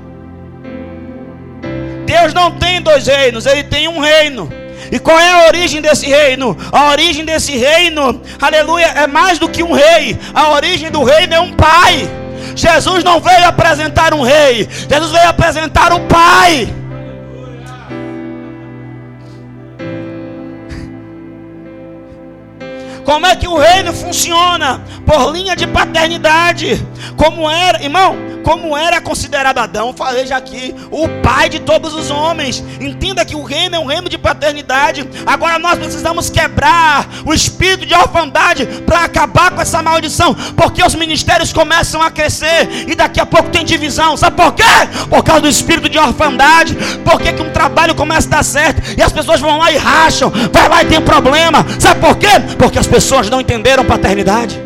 Speaker 1: Deus não tem dois reinos, ele tem um reino. E qual é a origem desse reino? A origem desse reino, aleluia, é mais do que um rei. A origem do reino é um pai. Jesus não veio apresentar um rei, Jesus veio apresentar um pai. Como é que o reino funciona? Por linha de paternidade. Como era, irmão, como era considerado Adão, falei já aqui, o pai de todos os homens. Entenda que o reino é um reino de paternidade. Agora nós precisamos quebrar o espírito de orfandade para acabar com essa maldição, porque os ministérios começam a crescer e daqui a pouco tem divisão. Sabe por quê? Por causa do espírito de orfandade. Por que, que um trabalho começa a dar certo e as pessoas vão lá e racham, vai lá e tem problema. Sabe por quê? Porque as pessoas não entenderam paternidade.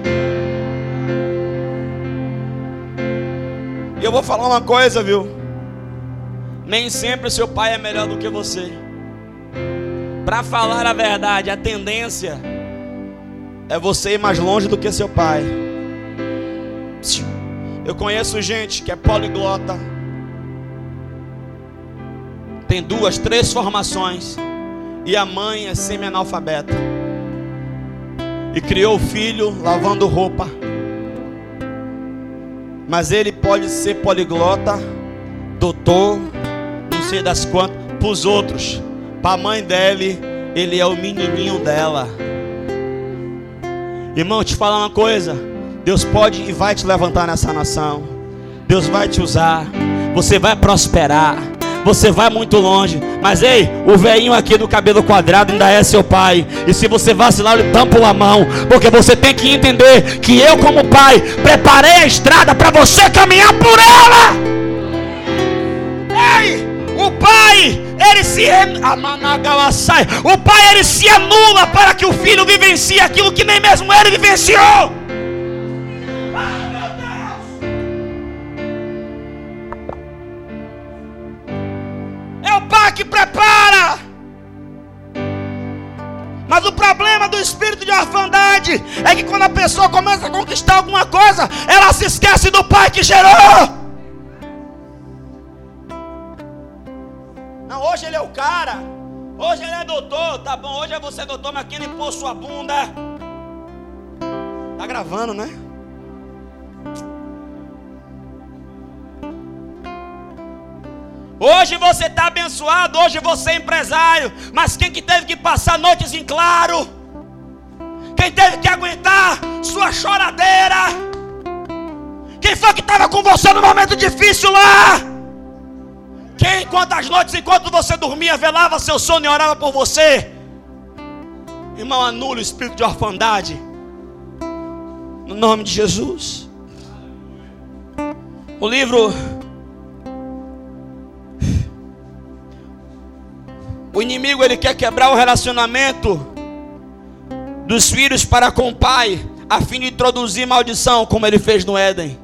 Speaker 1: E eu vou falar uma coisa, viu? Nem sempre seu pai é melhor do que você. Para falar a verdade, a tendência é você ir mais longe do que seu pai. Eu conheço gente que é poliglota, tem duas, três formações, e a mãe é semi-analfabeta, e criou o filho lavando roupa mas ele pode ser poliglota, doutor, não sei das quantas, para os outros. Para a mãe dele, ele é o menininho dela. Irmão, te falar uma coisa: Deus pode e vai te levantar nessa nação. Deus vai te usar. Você vai prosperar você vai muito longe. Mas ei, o velhinho aqui do cabelo quadrado ainda é seu pai. E se você vacilar, ele tampa a mão. Porque você tem que entender que eu, como pai, preparei a estrada para você caminhar por ela. Ei, o pai, ele se o pai ele se anula para que o filho vivencie aquilo que nem mesmo ele vivenciou. Que prepara. Mas o problema do espírito de orfandade é que quando a pessoa começa a conquistar alguma coisa, ela se esquece do pai que gerou. Não, hoje ele é o cara. Hoje ele é doutor, tá bom? Hoje é você doutor, mas quem limpou sua bunda? Tá gravando, né? Hoje você está abençoado, hoje você é empresário, mas quem que teve que passar noites em claro? Quem teve que aguentar sua choradeira? Quem foi que estava com você no momento difícil lá? Quem, quantas noites, enquanto você dormia, velava seu sono e orava por você? Irmão, anula o espírito de orfandade. No nome de Jesus. O livro O inimigo ele quer quebrar o relacionamento dos filhos para com o pai, a fim de introduzir maldição, como ele fez no Éden.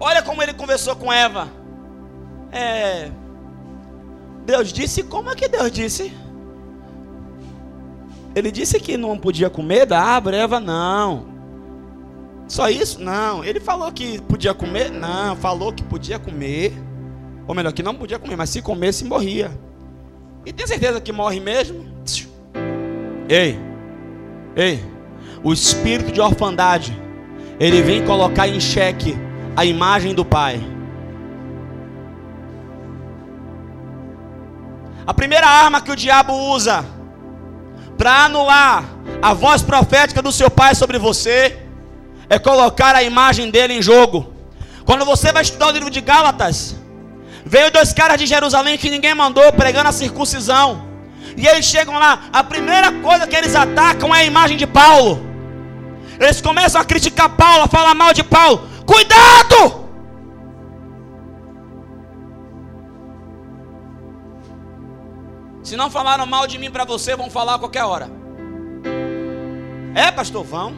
Speaker 1: Olha como ele conversou com Eva. É, Deus disse, como é que Deus disse? Ele disse que não podia comer da árvore, Eva não. Só isso? Não. Ele falou que podia comer? Não, falou que podia comer. Ou melhor, que não podia comer, mas se comesse, morria. E tem certeza que morre mesmo? Ei, ei, o espírito de orfandade, ele vem colocar em xeque a imagem do pai. A primeira arma que o diabo usa para anular a voz profética do seu pai sobre você é colocar a imagem dele em jogo. Quando você vai estudar o livro de Gálatas, veio dois caras de Jerusalém que ninguém mandou pregando a circuncisão. E eles chegam lá, a primeira coisa que eles atacam é a imagem de Paulo. Eles começam a criticar Paulo, a falar mal de Paulo. Cuidado! Se não falaram mal de mim para você, vão falar a qualquer hora. É, pastor, vão.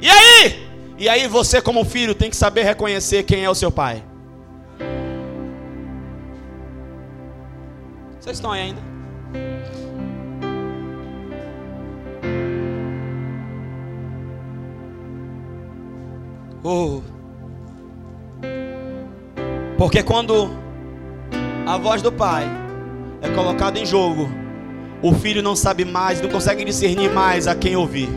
Speaker 1: E aí? E aí você, como filho, tem que saber reconhecer quem é o seu pai. Vocês estão aí ainda? Oh. Porque quando a voz do pai é colocado em jogo, o filho não sabe mais, não consegue discernir mais a quem ouvir.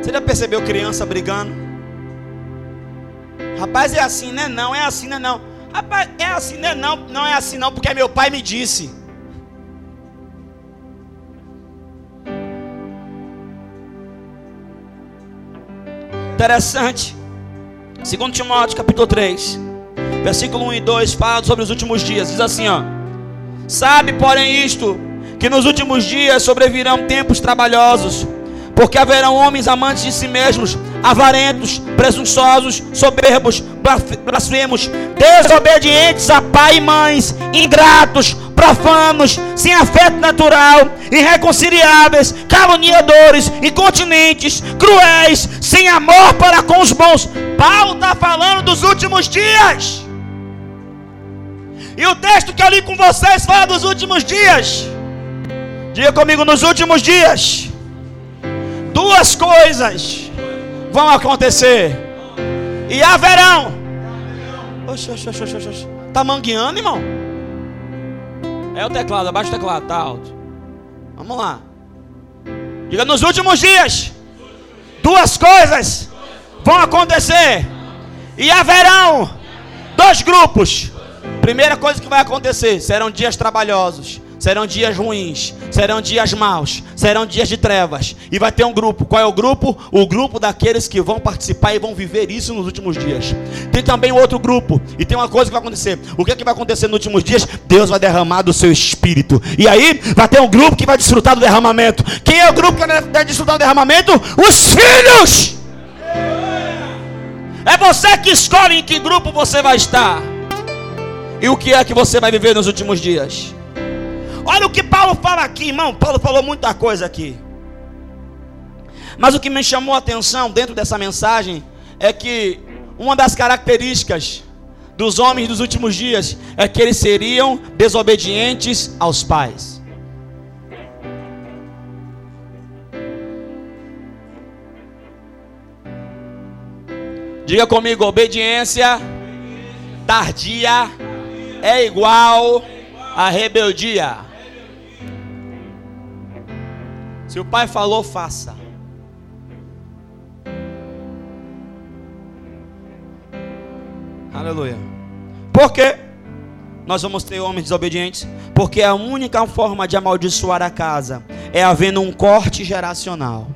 Speaker 1: Você já percebeu criança brigando? Rapaz, é assim, né? Não, é assim, né? Não. Rapaz, é assim, né? Não, não é assim, não, porque meu pai me disse. Interessante. Segundo Timóteo capítulo 3, versículo 1 e 2 fala sobre os últimos dias. Diz assim, ó: Sabe, porém, isto, que nos últimos dias sobrevirão tempos trabalhosos, porque haverão homens amantes de si mesmos, avarentos, presunçosos, soberbos, blasfemos, desobedientes a pai e mães, ingratos, profanos, sem afeto natural, irreconciliáveis, caluniadores, incontinentes, cruéis, sem amor para com os bons. Paulo está falando dos últimos dias. E o texto que eu li com vocês fala dos últimos dias. Diga comigo, nos últimos dias, duas coisas vão acontecer. E haverão. Oxe, oxe, oxe, oxe, oxe. Tá mangueando, irmão? É o teclado, abaixa o teclado, tá alto. Vamos lá. Diga nos últimos dias. Duas coisas vão acontecer. E haverão dois grupos. Primeira coisa que vai acontecer: serão dias trabalhosos. Serão dias ruins, serão dias maus, serão dias de trevas. E vai ter um grupo. Qual é o grupo? O grupo daqueles que vão participar e vão viver isso nos últimos dias. Tem também outro grupo. E tem uma coisa que vai acontecer. O que, é que vai acontecer nos últimos dias? Deus vai derramar do seu espírito. E aí vai ter um grupo que vai desfrutar do derramamento. Quem é o grupo que vai desfrutar do derramamento? Os filhos! É você que escolhe em que grupo você vai estar. E o que é que você vai viver nos últimos dias? Olha o que Paulo fala aqui, irmão. Paulo falou muita coisa aqui. Mas o que me chamou a atenção dentro dessa mensagem é que uma das características dos homens dos últimos dias é que eles seriam desobedientes aos pais. Diga comigo, obediência tardia é igual a rebeldia. Se o pai falou, faça. Aleluia. Por quê? Nós vamos ter homens desobedientes? Porque a única forma de amaldiçoar a casa é havendo um corte geracional.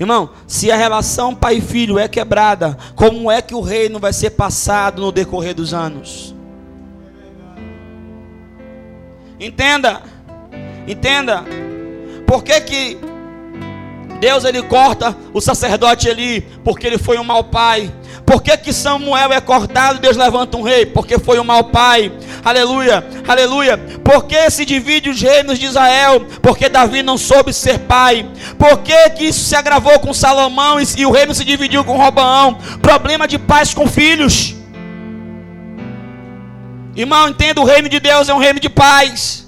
Speaker 1: Irmão, se a relação pai e filho é quebrada, como é que o reino vai ser passado no decorrer dos anos? Entenda. Entenda. Por que, que Deus ele corta o sacerdote ali? Porque ele foi um mau pai. Por que, que Samuel é cortado e Deus levanta um rei? Porque foi um mau pai. Aleluia, aleluia. Por que se divide os reinos de Israel? Porque Davi não soube ser pai. Por que, que isso se agravou com Salomão e, o reino se dividiu com Robaão? Problema de pais com filhos. Irmão, entenda: o reino de Deus é um reino de paz.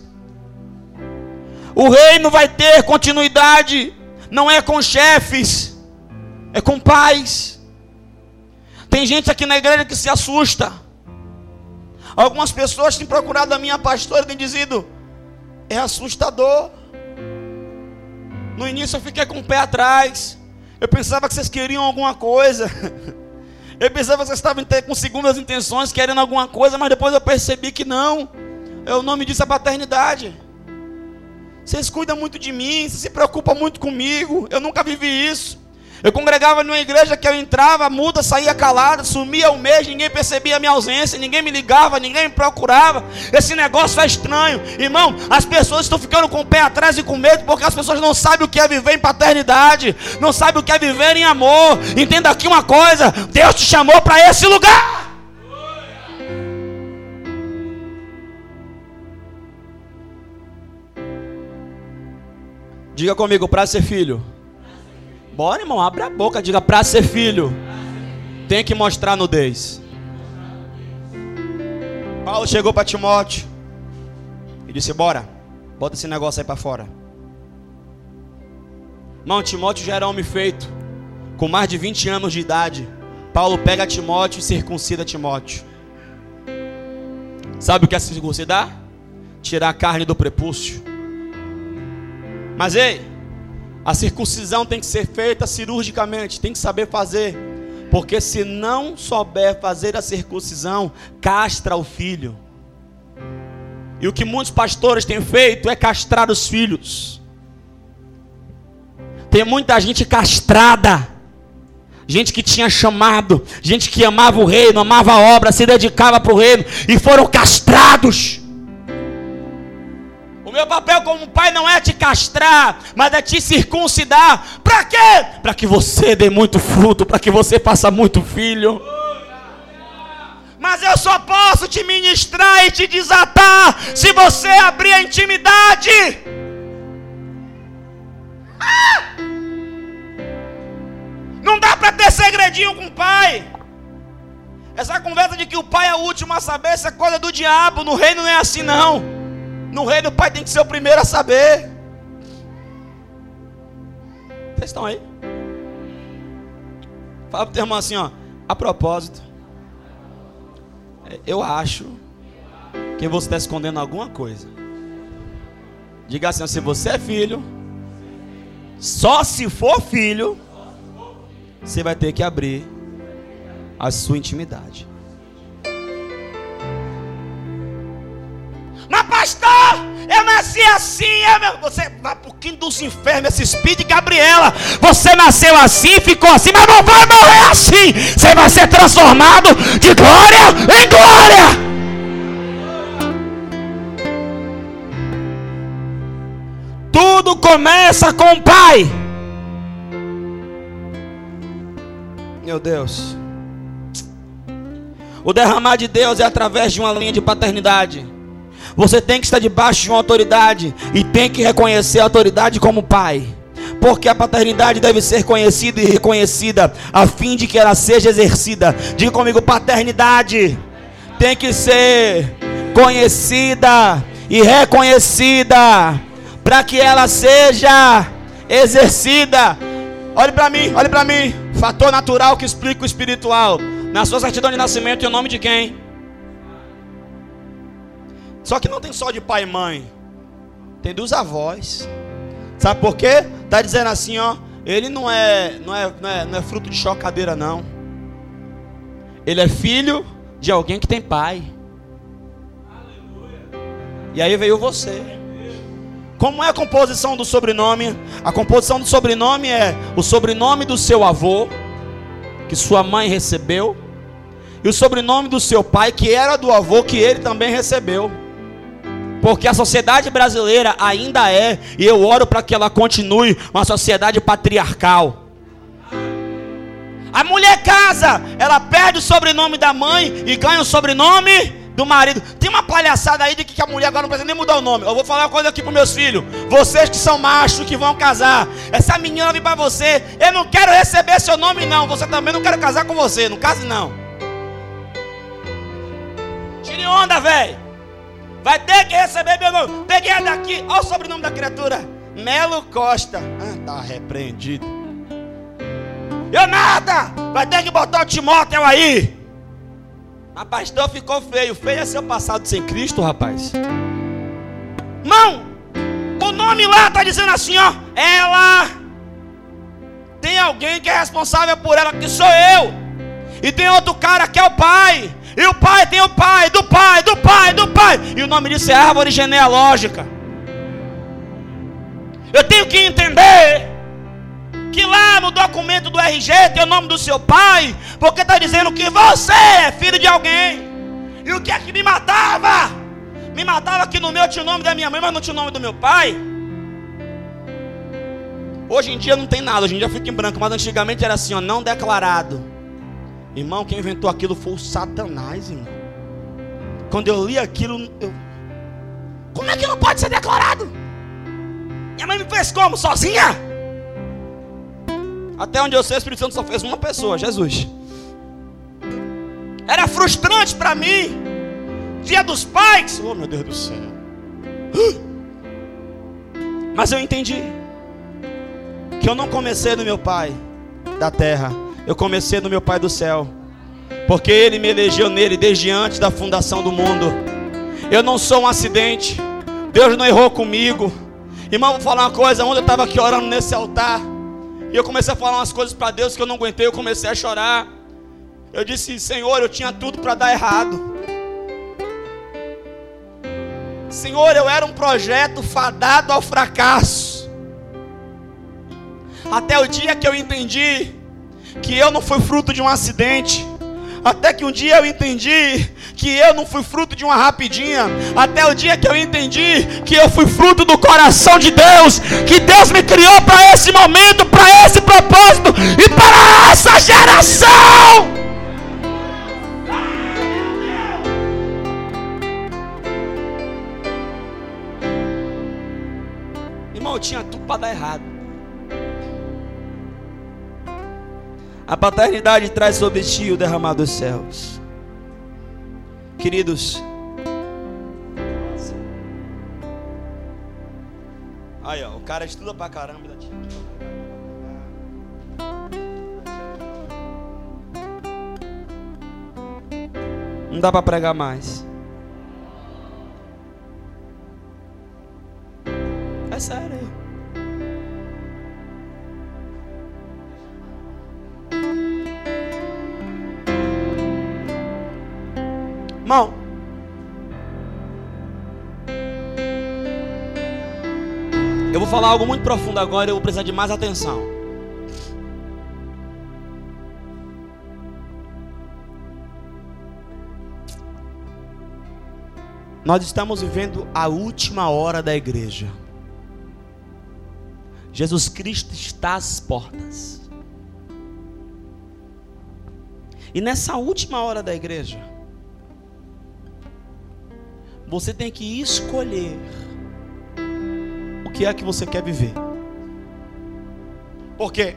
Speaker 1: O reino vai ter continuidade não é com chefes, é com pais. Tem gente aqui na igreja que se assusta. Algumas pessoas têm procurado a minha pastora e têm dizido: é assustador. No início eu fiquei com o pé atrás. Eu pensava que vocês queriam alguma coisa. Eu pensava que vocês estavam com segundas intenções, querendo alguma coisa, mas depois eu percebi que não. É o nome disso é paternidade. Vocês cuidam muito de mim, vocês se preocupam muito comigo. Eu nunca vivi isso. Eu congregava numa igreja que eu entrava, muda saía calada, sumia um mês, ninguém percebia a minha ausência, ninguém me ligava, ninguém me procurava. Esse negócio é estranho. Irmão, as pessoas estão ficando com o pé atrás e com medo porque as pessoas não sabem o que é viver em paternidade, não sabem o que é viver em amor. Entenda aqui uma coisa: Deus te chamou para esse lugar. Diga comigo, para ser filho. Bora, irmão, abre a boca, diga para ser filho. Tem que mostrar nudez. Paulo chegou para Timóteo e disse: Bora, bota esse negócio aí para fora. Irmão, Timóteo já era homem feito, com mais de 20 anos de idade. Paulo pega Timóteo e circuncida Timóteo. Sabe o que é circuncidar? Tirar a carne do prepúcio. Mas ei, a circuncisão tem que ser feita cirurgicamente, tem que saber fazer. Porque se não souber fazer a circuncisão, castra o filho. E o que muitos pastores têm feito é castrar os filhos. Tem muita gente castrada. Gente que tinha chamado, gente que amava o reino, amava a obra, se dedicava para o reino e foram castrados. O meu papel como pai não é te castrar, mas é te circuncidar. Para quê? Para que você dê muito fruto, para que você faça muito filho. Mas eu só posso te ministrar e te desatar se você abrir a intimidade. Ah! Não dá para ter segredinho com o pai. Essa conversa de que o pai é o último a saber, essa coisa do diabo. No reino não é assim, não. No reino o pai tem que ser o primeiro a saber. Vocês estão aí? Fala para o teu irmão assim, ó. A propósito, eu acho que você está escondendo alguma coisa. Diga assim, se você é filho, só se for filho, você vai ter que abrir a sua intimidade. Eu nasci assim, eu, meu, você vai pro quinto dos infernos, esse de Gabriela. Você nasceu assim, ficou assim, mas não vai morrer assim. Você vai ser transformado de glória em glória. Tudo começa com o pai. Meu Deus. O derramar de Deus é através de uma linha de paternidade. Você tem que estar debaixo de uma autoridade e tem que reconhecer a autoridade como pai. Porque a paternidade deve ser conhecida e reconhecida a fim de que ela seja exercida. Diga comigo, paternidade tem que ser conhecida e reconhecida para que ela seja exercida. Olhe para mim, olhe para mim. Fator natural que explica o espiritual. Na sua certidão de nascimento, em nome de quem? Só que não tem só de pai e mãe, tem dos avós. Sabe por quê? Tá dizendo assim, ó, ele não é, não é, não é, não é fruto de chocadeira não. Ele é filho de alguém que tem pai. E aí veio você. Como é a composição do sobrenome? A composição do sobrenome é o sobrenome do seu avô, que sua mãe recebeu, e o sobrenome do seu pai, que era do avô, que ele também recebeu. Porque a sociedade brasileira ainda é, e eu oro para que ela continue, uma sociedade patriarcal. A mulher casa, ela perde o sobrenome da mãe e ganha o sobrenome do marido. Tem uma palhaçada aí de que a mulher agora não precisa nem mudar o nome. Eu vou falar uma coisa aqui para meus filhos. Vocês que são machos, que vão casar. Essa menina vem para você. Eu não quero receber seu nome, não. Você também não quero casar com você. Não case, não. Tire onda, velho. Vai ter que receber meu nome. Peguei daqui. Olha o sobrenome da criatura. Melo Costa. Ah, Está repreendido. Eu nada! Vai ter que botar o Timóteo aí. Mas pastor ficou feio. Feio é seu passado sem Cristo, rapaz. Irmão, o nome lá está dizendo assim, ó. Ela tem alguém que é responsável por ela, que sou eu. E tem outro cara que é o pai nome disso é árvore genealógica. Eu tenho que entender que lá no documento do RG tem o nome do seu pai, porque está dizendo que você é filho de alguém. E o que é que me matava? Me matava que no meu tinha o nome da minha mãe, mas não tinha o nome do meu pai. Hoje em dia não tem nada, hoje em dia fica em branco, mas antigamente era assim, ó, não declarado. Irmão, quem inventou aquilo foi o Satanás, irmão. Quando eu li aquilo, eu... como é que não pode ser declarado? Minha mãe me fez como? Sozinha? Até onde eu sei, o Espírito Santo só fez uma pessoa, Jesus. Era frustrante para mim. Dia dos pais. Oh, meu Deus do céu. Mas eu entendi que eu não comecei no meu pai da terra, eu comecei no meu pai do céu. Porque ele me elegeu nele desde antes da fundação do mundo. Eu não sou um acidente. Deus não errou comigo. Irmão, vou falar uma coisa. Ontem eu estava aqui orando nesse altar. E eu comecei a falar umas coisas para Deus que eu não aguentei, eu comecei a chorar. Eu disse, Senhor, eu tinha tudo para dar errado. Senhor, eu era um projeto fadado ao fracasso. Até o dia que eu entendi que eu não fui fruto de um acidente. Até que um dia eu entendi que eu não fui fruto de uma rapidinha. Até o dia que eu entendi que eu fui fruto do coração de Deus. Que Deus me criou para esse momento, para esse propósito e para essa geração. Irmão, eu tinha tudo para dar errado. A paternidade traz sobre ti o derramado dos céus. Queridos, aí ó, o cara estuda pra caramba. Não dá para pregar mais. Irmão, eu vou falar algo muito profundo agora, eu vou precisar de mais atenção. Nós estamos vivendo a última hora da igreja. Jesus Cristo está às portas. E nessa última hora da igreja, você tem que escolher o que é que você quer viver. Porque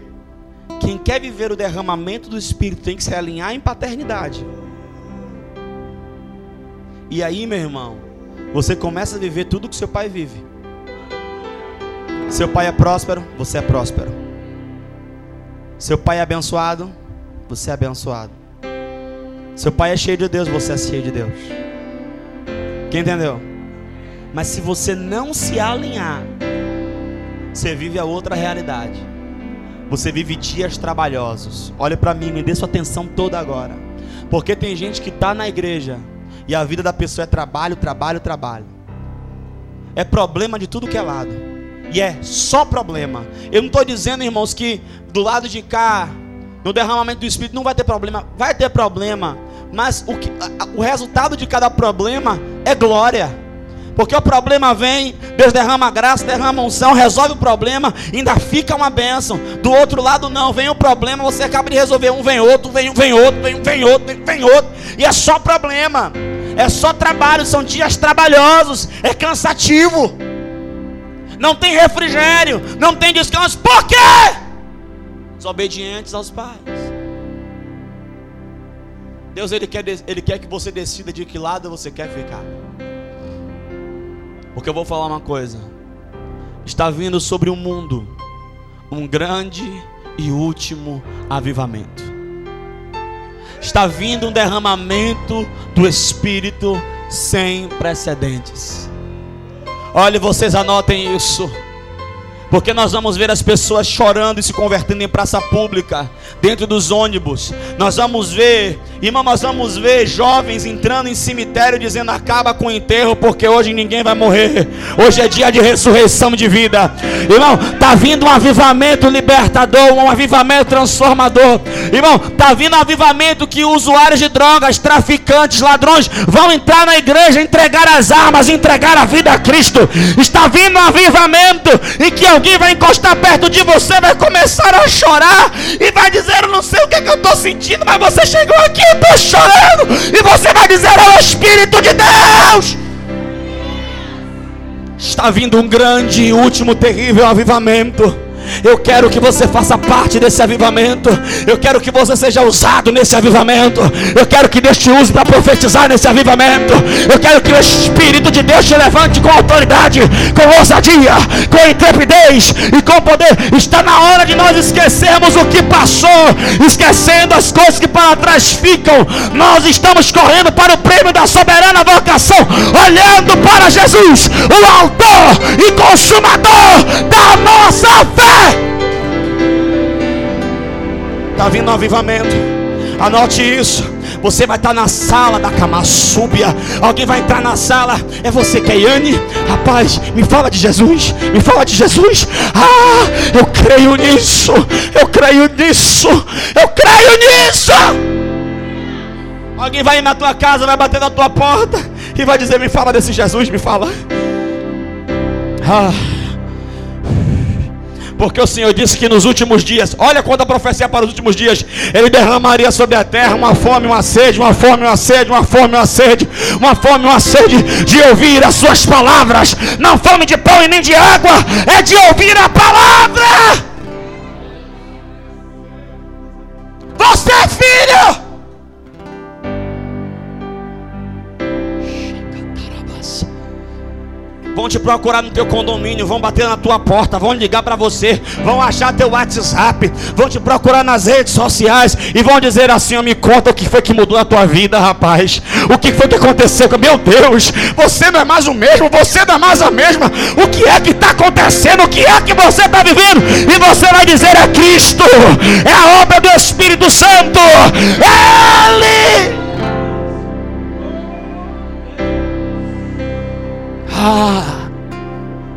Speaker 1: quem quer viver o derramamento do Espírito tem que se alinhar em paternidade. E aí, meu irmão, você começa a viver tudo que seu pai vive. Seu pai é próspero, você é próspero. Seu pai é abençoado, você é abençoado. Seu pai é cheio de Deus, você é cheio de Deus. Quem entendeu? Mas se você não se alinhar, você vive a outra realidade. Você vive dias trabalhosos. Olha para mim, me dê sua atenção toda agora. Porque tem gente que está na igreja e a vida da pessoa é trabalho, trabalho, trabalho. É problema de tudo que é lado. E é só problema. Eu não estou dizendo, irmãos, que do lado de cá, no derramamento do Espírito, não vai ter problema. Vai ter problema. Mas o, que, o resultado de cada problema é glória. Porque o problema vem, Deus derrama graça, derrama unção, resolve o problema, ainda fica uma bênção. Do outro lado, não, vem o problema, você acaba de resolver um, vem outro, vem um, vem outro, vem, vem outro, vem, vem outro. E é só problema, é só trabalho, são dias trabalhosos, é cansativo. Não tem refrigério, não tem descanso. Por quê? Os obedientes aos pais. Deus ele quer, ele quer que você decida de que lado você quer ficar. Porque eu vou falar uma coisa. Está vindo sobre o mundo um grande e último avivamento. Está vindo um derramamento do Espírito sem precedentes. Olhe, vocês anotem isso. Porque nós vamos ver as pessoas chorando e se convertendo em praça pública, dentro dos ônibus. Nós vamos ver, irmão, nós vamos ver jovens entrando em cemitério dizendo: acaba com o enterro, porque hoje ninguém vai morrer. Hoje é dia de ressurreição de vida. Irmão, tá vindo um avivamento libertador, um avivamento transformador. Irmão, tá vindo um avivamento que usuários de drogas, traficantes, ladrões vão entrar na igreja, entregar as armas, entregar a vida a Cristo. Está vindo um avivamento em que alguém vai encostar perto de você, vai começar a chorar e vai dizer: Eu não sei o que, é que eu estou sentindo, mas você chegou aqui, eu estou chorando, e você vai dizer: É o Espírito de Deus. Está vindo um grande e último terrível avivamento. Eu quero que você faça parte desse avivamento. Eu quero que você seja usado nesse avivamento. Eu quero que Deus te use para profetizar nesse avivamento. Eu quero que o Espírito de Deus te levante com autoridade, com ousadia, com intrepidez e com poder. Está na hora de nós esquecermos o que passou, esquecendo as coisas que para trás ficam. Nós estamos correndo para o prêmio da soberana vocação, olhando para Jesus, o autor e consumador da nossa fé. Está vindo um avivamento. Anote isso. Você vai estar na sala da Camassúbia. Alguém vai entrar na sala. É você, Keiane? Rapaz, me fala de Jesus. Me fala de Jesus. Ah, eu creio nisso. Eu creio nisso. Eu creio nisso. Alguém vai ir na tua casa, vai bater na tua porta e vai dizer: Me fala desse Jesus, me fala. Ah. Porque o Senhor disse que nos últimos dias, olha quanta profecia para os últimos dias, Ele derramaria sobre a terra uma fome, uma sede, uma fome, uma sede, uma fome, uma sede, uma fome, uma sede de ouvir as Suas palavras. Não fome de pão e nem de água, é de ouvir a palavra. Você é filho. Vão te procurar no teu condomínio, vão bater na tua porta, vão ligar para você, vão achar teu WhatsApp, vão te procurar nas redes sociais e vão dizer assim: me conta o que foi que mudou na tua vida, rapaz. O que foi que aconteceu? Meu Deus, você não é mais o mesmo, você não é mais a mesma. O que é que está acontecendo? O que é que você está vivendo? E você vai dizer: é Cristo, é a obra do Espírito Santo, é Ele. Ah,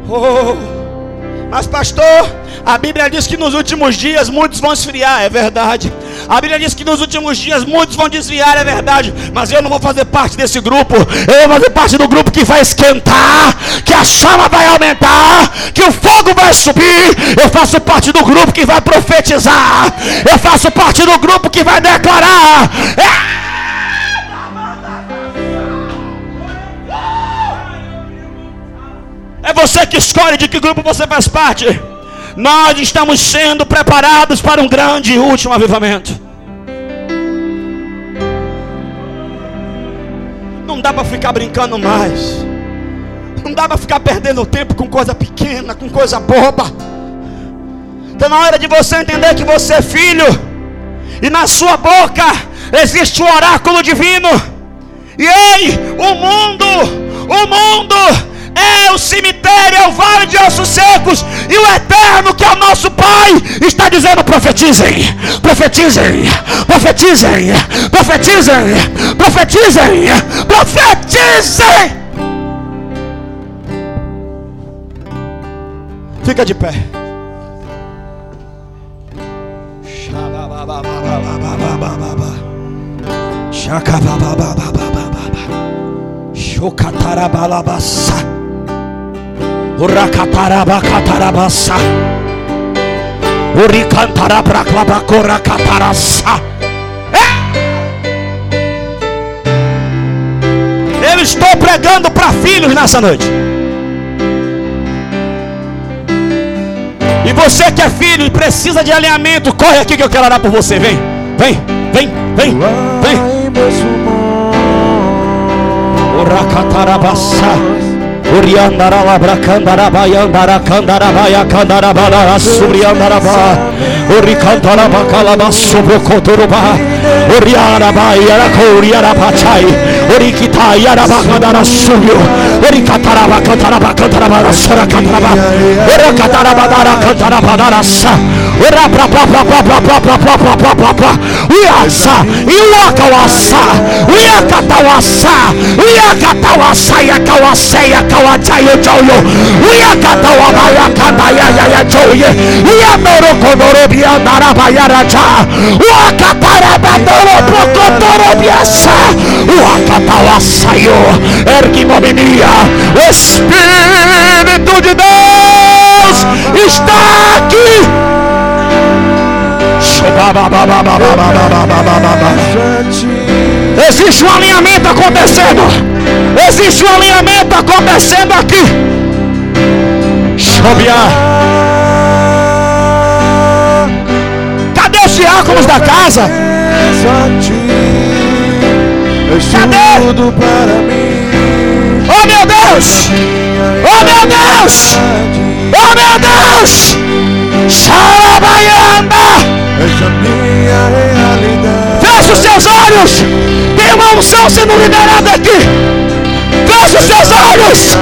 Speaker 1: oh, mas pastor, a Bíblia diz que nos últimos dias muitos vão esfriar, é verdade. A Bíblia diz que nos últimos dias muitos vão desviar, é verdade. Mas eu não vou fazer parte desse grupo. Eu vou fazer parte do grupo que vai esquentar, que a chama vai aumentar, que o fogo vai subir. Eu faço parte do grupo que vai profetizar. Eu faço parte do grupo que vai declarar. É É você que escolhe de que grupo você faz parte. Nós estamos sendo preparados para um grande e último avivamento. Não dá para ficar brincando mais. Não dá para ficar perdendo tempo com coisa pequena, com coisa boba. Está na hora de você entender que você é filho. E na sua boca existe o oráculo divino. E ei, o mundo, o mundo é o cemitério, é o vale de ossos secos, e o eterno, que é o nosso Pai, está dizendo: profetizem, profetizem, profetizem, profetizem, profetizem, profetizem. Fica de pé. Shokatarabalabasa. Urakatarabakatarabasa. Uricantarabraclabacorakatarasa. Eu estou pregando para filhos nessa noite. E você que é filho e precisa de alinhamento, corre aqui que eu quero orar por você. Vem, vem, vem, vem, vem. Uracatarabassa. Uriandara labra kandara bayandara kandara baya kandara bala suriandara ba Uri kandara bakala basu bokotoruba Orikita Yarabakadara Suyo, Orikataraba Kataraba Kataraba Sara Kataraba, Ora pra. Katarabadara Sa, Ora Papa Papa Papa Papa Papa Papa, Uyasa, Iwakawasa, Uyakatawasa, Uyakatawasa Yakawasa Yakawaja Yojoyo, Uyakatawabaya Kabaya Yaya Joye, ba Kodorobia Darabayaraja, Uakatarabadoro Prokotorobiasa, Uakatarabadoro wasayo ergimominia o Espírito de Deus está aqui Existe um alinhamento acontecendo. Existe um alinhamento acontecendo aqui. Cadê os diáconos da casa? Cadê? Oh meu Deus! Oh meu Deus! Oh meu Deus! Xarabaianda! Essa minha realidade. Feche os seus olhos! Tem uma unção sendo liberada aqui! Feche os seus olhos.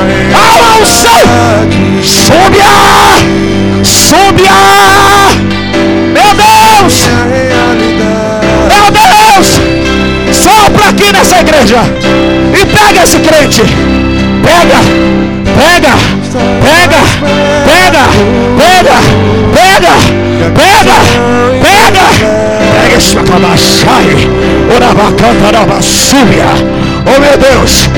Speaker 1: Oh meu Deus.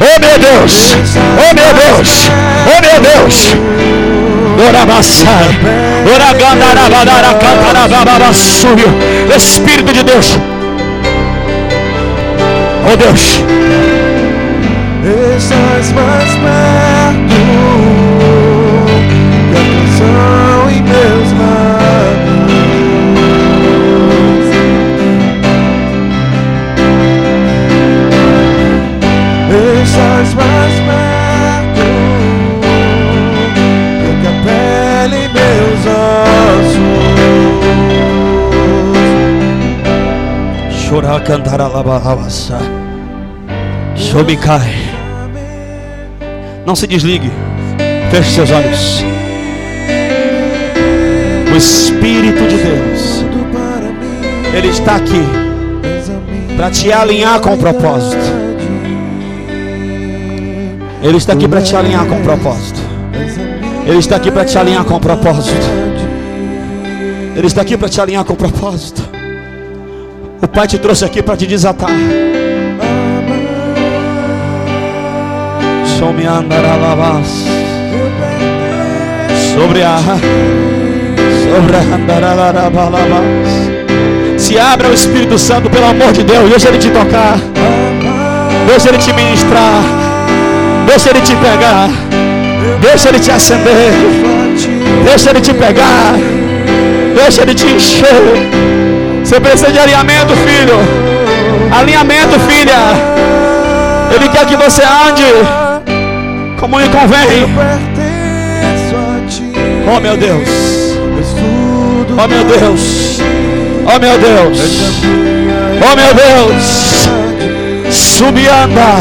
Speaker 1: Oh meu Deus! Oh meu Deus! Oh meu Deus! Orabassai, Oragandarabadara, Cantarabababassuio, Espírito de Deus, oh Deus, estás mais perto que a canção ossos. Chorar, cantar, alabar, alaçar. cai. Não se desligue. Feche seus olhos. O Espírito de Deus, Ele está aqui para te alinhar com o propósito. Ele está aqui para te alinhar com o propósito. Ele está aqui para te alinhar com o propósito. Ele está aqui para te alinhar com o propósito. Pai te trouxe aqui para te desatar. Some andaralabas. Sobre a sobre a andaralabalabas. Se abra o Espírito Santo, pelo amor de Deus. Deixa ele te tocar. Deixa ele te ministrar. Deixa ele te pegar. Deixa ele te acender. Deixa ele te pegar. Deixa ele te encher. Você precisa de alinhamento, filho. Alinhamento, filha. Ele quer que você ande como lhe convém. Oh meu Deus. Oh meu Deus. Oh meu Deus. Oh meu Deus. Subianda.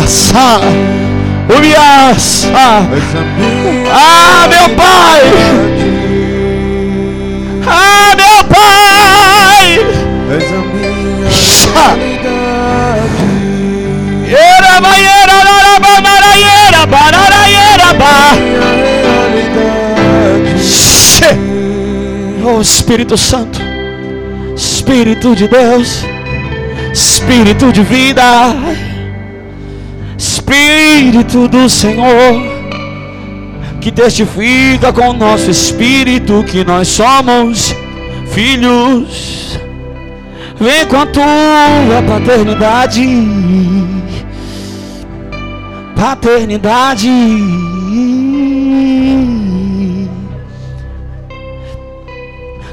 Speaker 1: Ubias. Ah, meu Pai. Era baiera, laraba, maraiera, bararaiera, ba. Oh Espírito Santo, Espírito de Deus, Espírito de vida. Espírito do Senhor, que testifica com o nosso espírito que nós somos filhos. Vem com a tua paternidade, paternidade.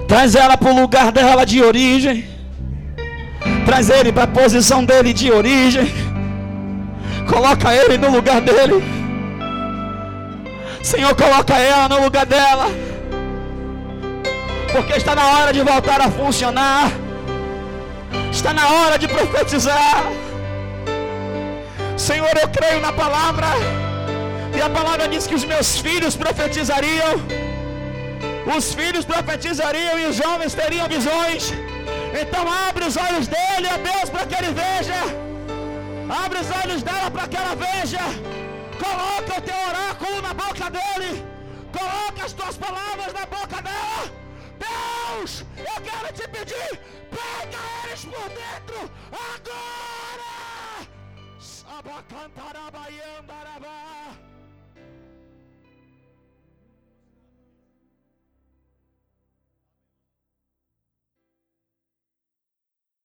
Speaker 1: Traz ela para o lugar dela de origem. Traz ele para a posição dele de origem Coloca ele no lugar dele. Senhor, coloca ela no lugar dela. Porque está na hora de voltar a funcionar. Está na hora de profetizar. Senhor, eu creio na palavra. E a palavra diz que os meus filhos profetizariam. Os filhos profetizariam e os homens teriam visões. Então abre os olhos dele, ó Deus, para que ele veja. Abre os olhos dela para que ela veja. Coloca o teu oráculo na boca dele. Coloca as tuas palavras na boca dela. Deus, eu quero te pedir, pega eles por dentro agora. Sabacantarabaiandarabá.